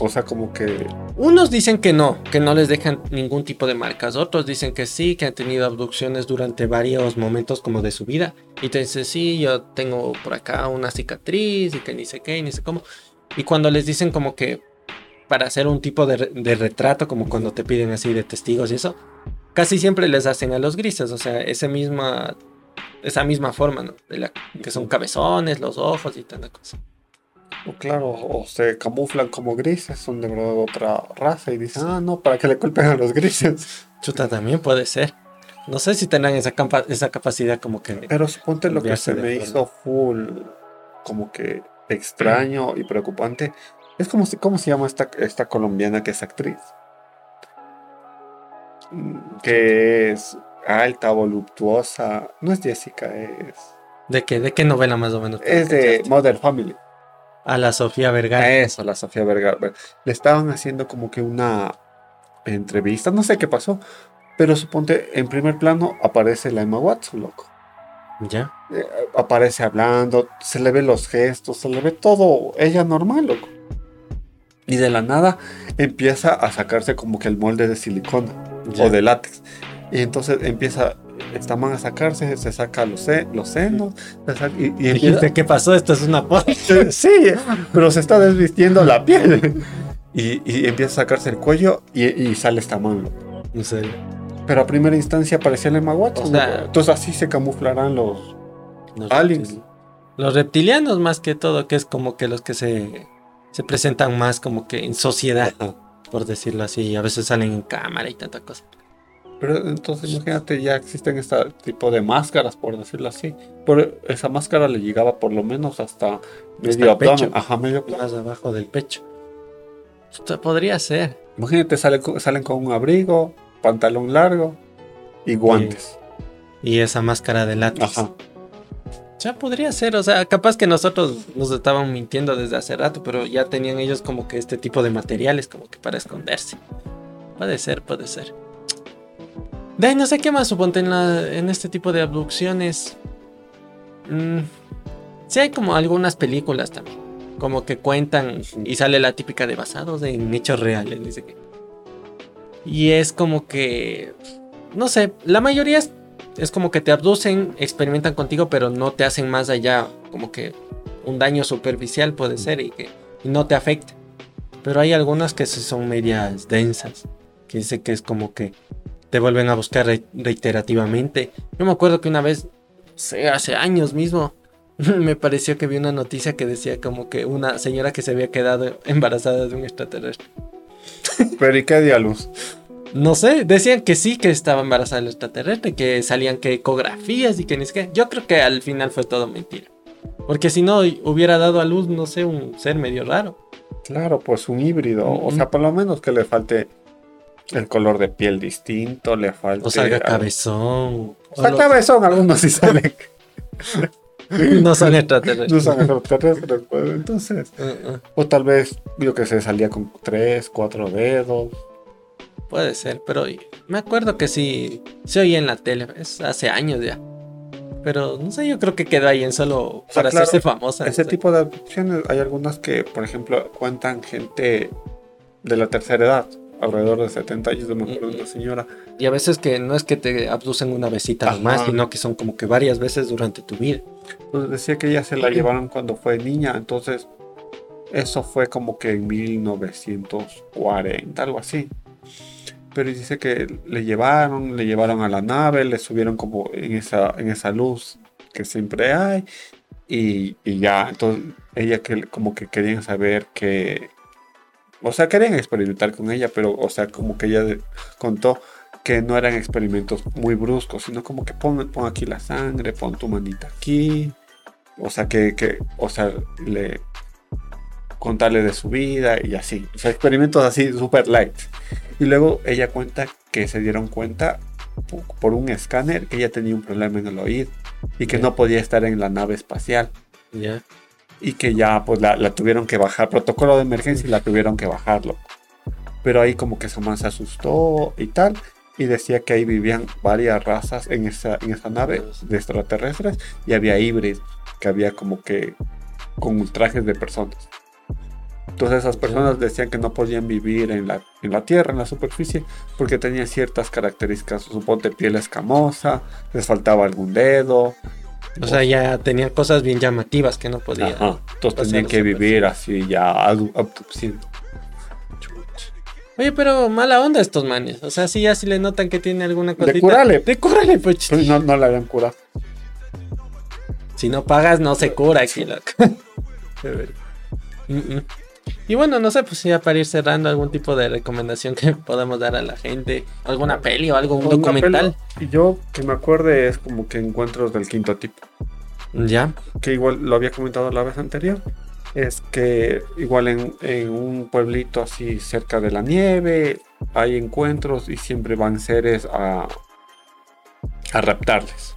O sea, como que Unos dicen que no, que no les dejan ningún tipo de marcas. Otros dicen que sí, que han tenido abducciones durante varios momentos como de su vida. Y te dicen, sí, yo tengo por acá una cicatriz y que ni sé qué, ni sé cómo. Y cuando les dicen como que para hacer un tipo de, de retrato, como cuando te piden así de testigos y eso, casi siempre les hacen a los grises. O sea, ese misma, esa misma forma, ¿no? De la, que son cabezones, los ojos y tanta cosa. O claro, o se camuflan como grises, son de verdad otra raza y dicen, ah, no, para que le culpen a los grises. Chuta, también puede ser. No sé si tendrán esa, capa- esa capacidad como que... Pero suponte lo que se me forma. hizo full, como que extraño y preocupante. Es como si, ¿cómo se llama esta, esta colombiana que es actriz? Mm, Que es alta, voluptuosa. No es Jessica, es. ¿De qué, ¿De qué novela más o menos? Es de Mother Family. A la Sofía Vergara. Eso, la Sofía Vergara. Le estaban haciendo como que una entrevista, no sé qué pasó, pero suponte en primer plano aparece la Emma Watson, loco. ¿Ya? Eh, aparece hablando, se le ve los gestos, se le ve todo, ella normal, loco. Y de la nada empieza a sacarse como que el molde de silicona ya. o de látex. Y entonces empieza, esta man a sacarse, se saca los, se- los senos, se saca- y, y empieza, Dijiste, ¿qué pasó? Esto es una porno. Sí, pero se está desvistiendo la piel. Y, y empieza a sacarse el cuello y, y sale esta mano. En serio. Pero a primera instancia parecía el Emma Watson. O sea- ¿no? Entonces así se camuflarán los... Los Aliens. reptil- Los reptilianos más que todo, que es como que los que se, se presentan más como que en sociedad, por decirlo así. A veces salen en cámara y tanta cosa. Pero entonces imagínate, ya existen este tipo de máscaras, por decirlo así. Pero esa máscara le llegaba por lo menos hasta medio abdomen. pecho. Ajá, medio. Más abajo del pecho. Esto podría ser. Imagínate, salen, con- salen con un abrigo, pantalón largo y guantes. Y esa máscara de látex. Ajá. Ya podría ser, o sea, capaz que nosotros nos estaban mintiendo desde hace rato, pero ya tenían ellos como que este tipo de materiales como que para esconderse. Puede ser, puede ser. De no sé qué más suponte en, en este tipo de abducciones. Mm, sí hay como algunas películas también. Como que cuentan y sale la típica de basados en hechos reales. Dice que. Y es como que. No sé, la mayoría es, como que te abducen, experimentan contigo, pero no te hacen más allá. Como que un daño superficial puede ser y que no te afecta. Pero hay algunas que son medias densas. Que dice que es como que te vuelven a buscar re- reiterativamente. Yo me acuerdo que una vez, hace años mismo, me pareció que vi una noticia que decía como que una señora que se había quedado embarazada de un extraterrestre. Pero ¿y qué dio a luz? No sé, decían que sí que estaba embarazada del extraterrestre, que salían que ecografías y que ni siquiera. Yo creo que al final fue todo mentira. Porque si no, hubiera dado a luz, no sé, un ser medio raro. Claro, pues un híbrido. O sea, por lo menos que le falte el color de piel distinto, le falte... O salga cabezón. O sea, cabezón, algunos sí salen. no son extraterrestres. no son extraterrestres, pues, entonces... Uh, uh, O tal vez, yo que sé, salía con tres, cuatro dedos. puede ser, pero me acuerdo que sí se oía en la tele, es hace años ya. Pero no sé, yo creo que quedó ahí en solo sea, para claro, hacerse famosa. Ese no tipo de abducciones, hay algunas que, por ejemplo, cuentan gente de la tercera edad, alrededor de 70 años, me acuerdo de una señora. Y a veces que no es que te abducen una besita nomás, sino que son como que varias veces durante tu vida. Pues decía que ella se la llevaron cuando fue niña, entonces eso fue como que en 1940, algo así. Pero dice que le llevaron, le llevaron a la nave, le subieron como en esa, en esa luz que siempre hay. Y, y ya, entonces ella que como que querían saber que... O sea, querían experimentar con ella, pero, o sea, como que ella de- contó que no eran experimentos muy bruscos, sino como que pon, pon aquí la sangre, pon tu manita aquí. O sea, que, que o sea, le contarle de su vida y así. O sea, experimentos así super light. Y luego ella cuenta que se dieron cuenta po- por un escáner que ella tenía un problema en el oído y que no podía estar en la nave espacial Ya. Y que ya pues la, la tuvieron que bajar, protocolo de emergencia y la tuvieron que bajarlo. Pero ahí como que Saman se asustó y tal y decía que ahí vivían varias razas en esa, en esa nave de extraterrestres y había híbridos, que había como que con trajes de personas. Entonces esas personas decían que no podían vivir en la, en la tierra, en la superficie, porque tenían ciertas características, suponte piel escamosa, les faltaba algún dedo, O sea, ya tenían cosas bien llamativas que no podían. Ajá. Entonces la que vivir así ya abduciendo. Oye, pero mala onda estos manes. O sea, sí, ya sí le notan que tiene alguna cosita. curarle. De curarle, pues. Pues no, no la habían curado. Si no pagas, no se cura aquí, loco. Mm, mm. Y bueno, no sé, pues ya para ir cerrando algún tipo de recomendación que podamos dar a la gente. Alguna peli o algo, un documental. peli- Y yo que me acuerde es como que encuentros del quinto tipo. Ya. Que igual lo había comentado la vez anterior. Es que igual en, en un pueblito así cerca de la nieve hay encuentros y siempre van seres a, a raptarles.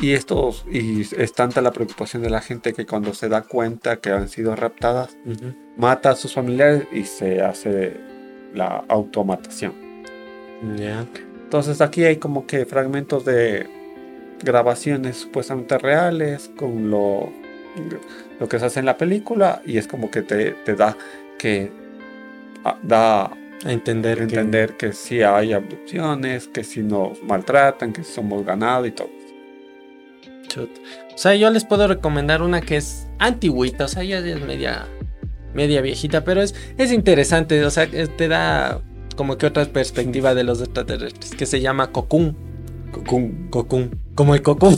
Y estos, y es tanta la preocupación de la gente que cuando se da cuenta que han sido raptadas, mata a sus familiares y se hace la automatación. Ya. Entonces aquí hay como que fragmentos de grabaciones supuestamente reales con lo, lo que se hace en la película y es como que te, te da que ah, da A entender. que- entender que sí hay abducciones, que sí nos maltratan, que somos ganado y todo. O sea, yo les puedo recomendar una que es antigüita, o sea, ya es media, media viejita, pero es, es interesante, o sea, te da como que otra perspectiva de los extraterrestres, que se llama Cocoon. Cocoon. Cocoon. Como el Cocoon.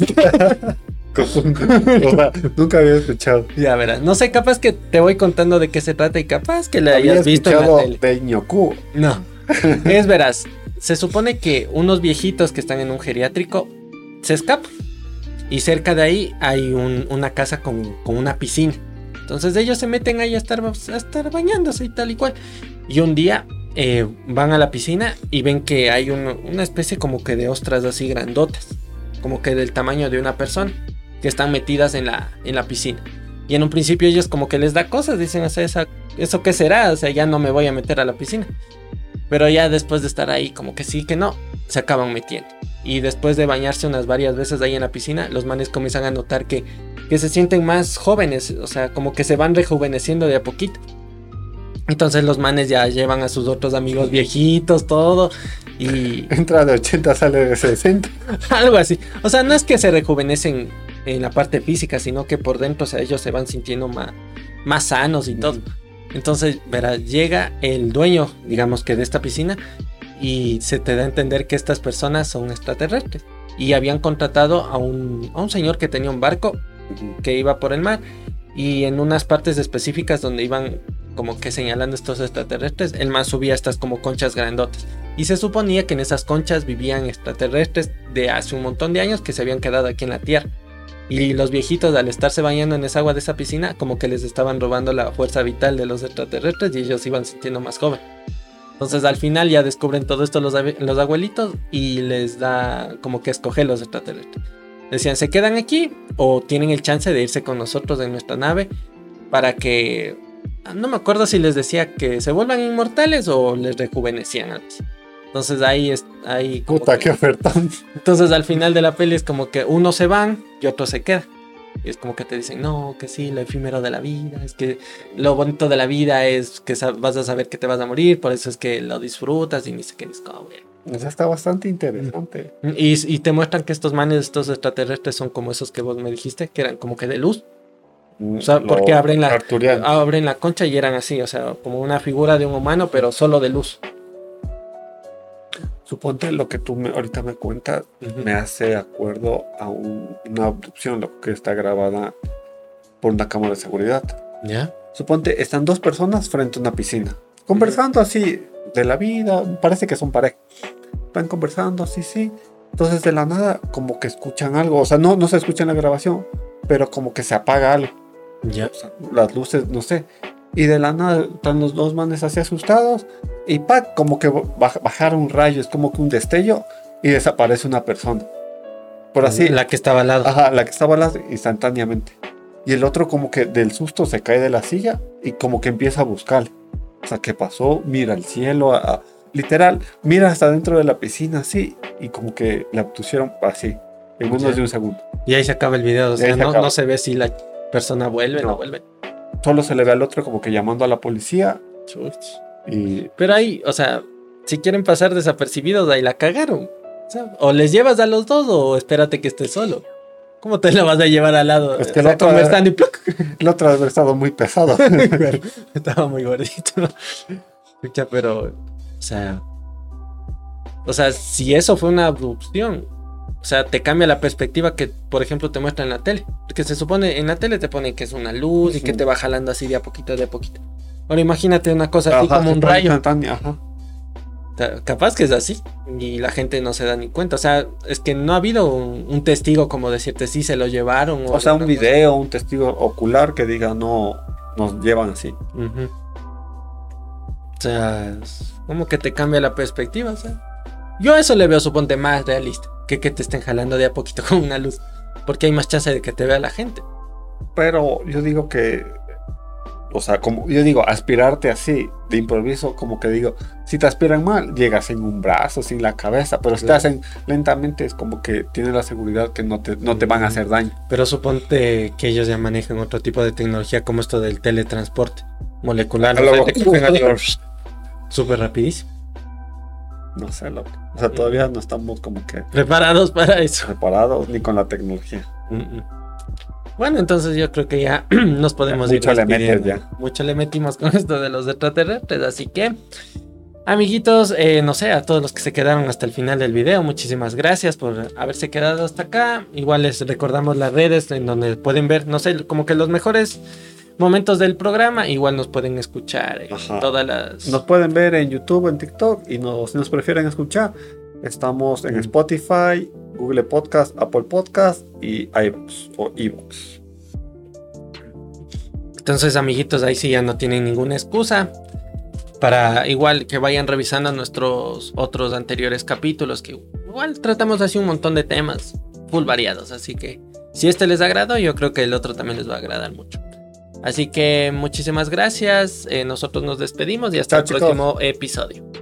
Cocoon. O sea, nunca había escuchado. ya verás. No sé, capaz que te voy contando de qué se trata y capaz que le Había hayas visto en la tele. de Ñoku. No. es verás. Se supone que unos viejitos que están en un geriátrico se escapan. Y cerca de ahí hay un- una casa con, una piscina. Entonces ellos se meten ahí a estar, bañándose y tal y cual. Y un día eh, van a la piscina y ven que hay un- una especie como que de ostras así grandotas. Como que del tamaño de una persona. Que están metidas en la, en la piscina. Y en un principio ellos como que les da cosas. Dicen, o sea, esa- ¿eso qué será? O sea, ya no me voy a meter a la piscina. Pero ya después de estar ahí, como que sí, que no. se acaban metiendo. Y después de bañarse unas varias veces ahí en la piscina, los manes comienzan a notar que, que se sienten más jóvenes, o sea, como que se van rejuveneciendo de a poquito. Entonces los manes ya llevan a sus otros amigos viejitos, todo. Y. Entra de 80, sale de 60. Algo así. O sea, no es que se rejuvenecen en la parte física, sino que por dentro, o sea, ellos se van sintiendo más, más sanos y todo. Entonces, verás, llega el dueño, digamos que de esta piscina, y se te da a entender que estas personas son extraterrestres. Y habían contratado a un, señor que tenía un barco que iba por el mar y en unas partes específicas donde iban como que señalando estos extraterrestres, el man subía estas como conchas grandotas. Y se suponía que en esas conchas vivían extraterrestres de hace un montón de años que se habían quedado aquí en la Tierra. Y los viejitos al estarse bañando en esa agua de esa piscina, como que les estaban robando la fuerza vital de los extraterrestres y ellos iban sintiendo más joven. Entonces al final ya descubren todo esto los, los abuelitos y les da como que escoger los extraterrestres. Decían, ¿se quedan aquí o tienen el chance de irse con nosotros en nuestra nave para que... No me acuerdo si les decía que se vuelvan inmortales o les rejuvenecían antes. Entonces ahí es ahí Puta, qué ofertón. Entonces al final de la peli es como que uno se van y otro se queda. Y es como que te dicen, no, que sí, lo efímero de la vida, es que lo bonito de la vida es que vas a saber que te vas a morir, por eso es que lo disfrutas y ni sé qué descubrir. Eso está bastante interesante. Y, y, te muestran que estos manes, estos extraterrestres son como esos que vos me dijiste, que eran como que de luz. O sea, porque abren la, abren la concha y eran así, o sea, como una figura de un humano, pero solo de luz. Suponte lo que tú me, ahorita me cuentas me hace acuerdo a una abducción, lo que está grabada por una cámara de seguridad. ¿Ya? Suponte, están dos personas frente a una piscina, conversando así de la vida, parece que son pareja. Van conversando así, sí. Entonces de la nada como que escuchan algo, o sea, no, no se escucha en la grabación, pero como que se apaga algo. Ya. las luces, no sé. Y de la nada están los dos manes así asustados. Y pa, como que bajaron un rayo, es como que un destello. Y desaparece una persona. Por así. La que estaba al lado. Ajá, la que estaba al lado instantáneamente. Y el otro como que del susto se cae de la silla y como que empieza a buscar. O sea, ¿qué pasó? Mira el cielo, literal, mira hasta dentro de la piscina así y como que la pusieron así, en menos de un segundo. Y ahí se acaba el video, o sea, no, no, se ve si la persona vuelve o no vuelve solo se le ve al otro como que llamando a la policía. Y... Pero ahí, o sea, si quieren pasar desapercibidos, ahí la cagaron. O, les llevas a los dos o espérate que estés solo. ¿Cómo te la vas a llevar al lado? Es que el, otro el otro ha estado muy pesado. Estaba muy gordito. Pero, o sea, o sea, si eso fue una abducción, o sea, te cambia la perspectiva que, por ejemplo, te muestra en la tele. Porque se supone, en la tele te pone que es una luz y que te va jalando así de a poquito, de a poquito. Ahora imagínate una cosa así como un rayo. Ajá. Capaz que es así y la gente no se da ni cuenta. O sea, es que no ha habido un, testigo como decirte si se lo llevaron. O, sea, un video, un testigo ocular que diga no, nos llevan así. O sea, como que te cambia la perspectiva. O sea. Yo eso le veo, suponte, más realista que que te estén jalando de a poquito con una luz. Porque hay más chance de que te vea la gente. Pero yo digo que, o sea, como yo digo, aspirarte así de improviso, como que digo, si te aspiran mal, llegas en un brazo, sin la cabeza, pero si te hacen lentamente, es como que tienes la seguridad que no te, no te van a hacer daño. Pero suponte que ellos ya manejan otro tipo de tecnología como esto del teletransporte molecular. Súper rapidísimo. No sé, loco. O sea, todavía no estamos como que... Preparados para eso. Preparados ni con la tecnología. Bueno, entonces yo creo que ya nos podemos ir. Mucho le metes ya. Mucho le metimos con esto de los extraterrestres, así que... Amiguitos, eh, no sé, a todos los que se quedaron hasta el final del video, muchísimas gracias por haberse quedado hasta acá. Igual les recordamos las redes en donde pueden ver, no sé, como que los mejores momentos del programa, igual nos pueden escuchar en todas las... Nos pueden ver en YouTube, en TikTok y nos, si nos prefieren escuchar, estamos en Spotify, Google Podcast, Apple Podcast y iVoox o iVoox. Entonces, amiguitos, ahí sí ya no tienen ninguna excusa para igual que vayan revisando nuestros otros anteriores capítulos que igual tratamos así un montón de temas full variados, así que si este les agradó, yo creo que el otro también les va a agradar mucho. Así que muchísimas gracias. Eh, nosotros nos despedimos y hasta el próximo episodio.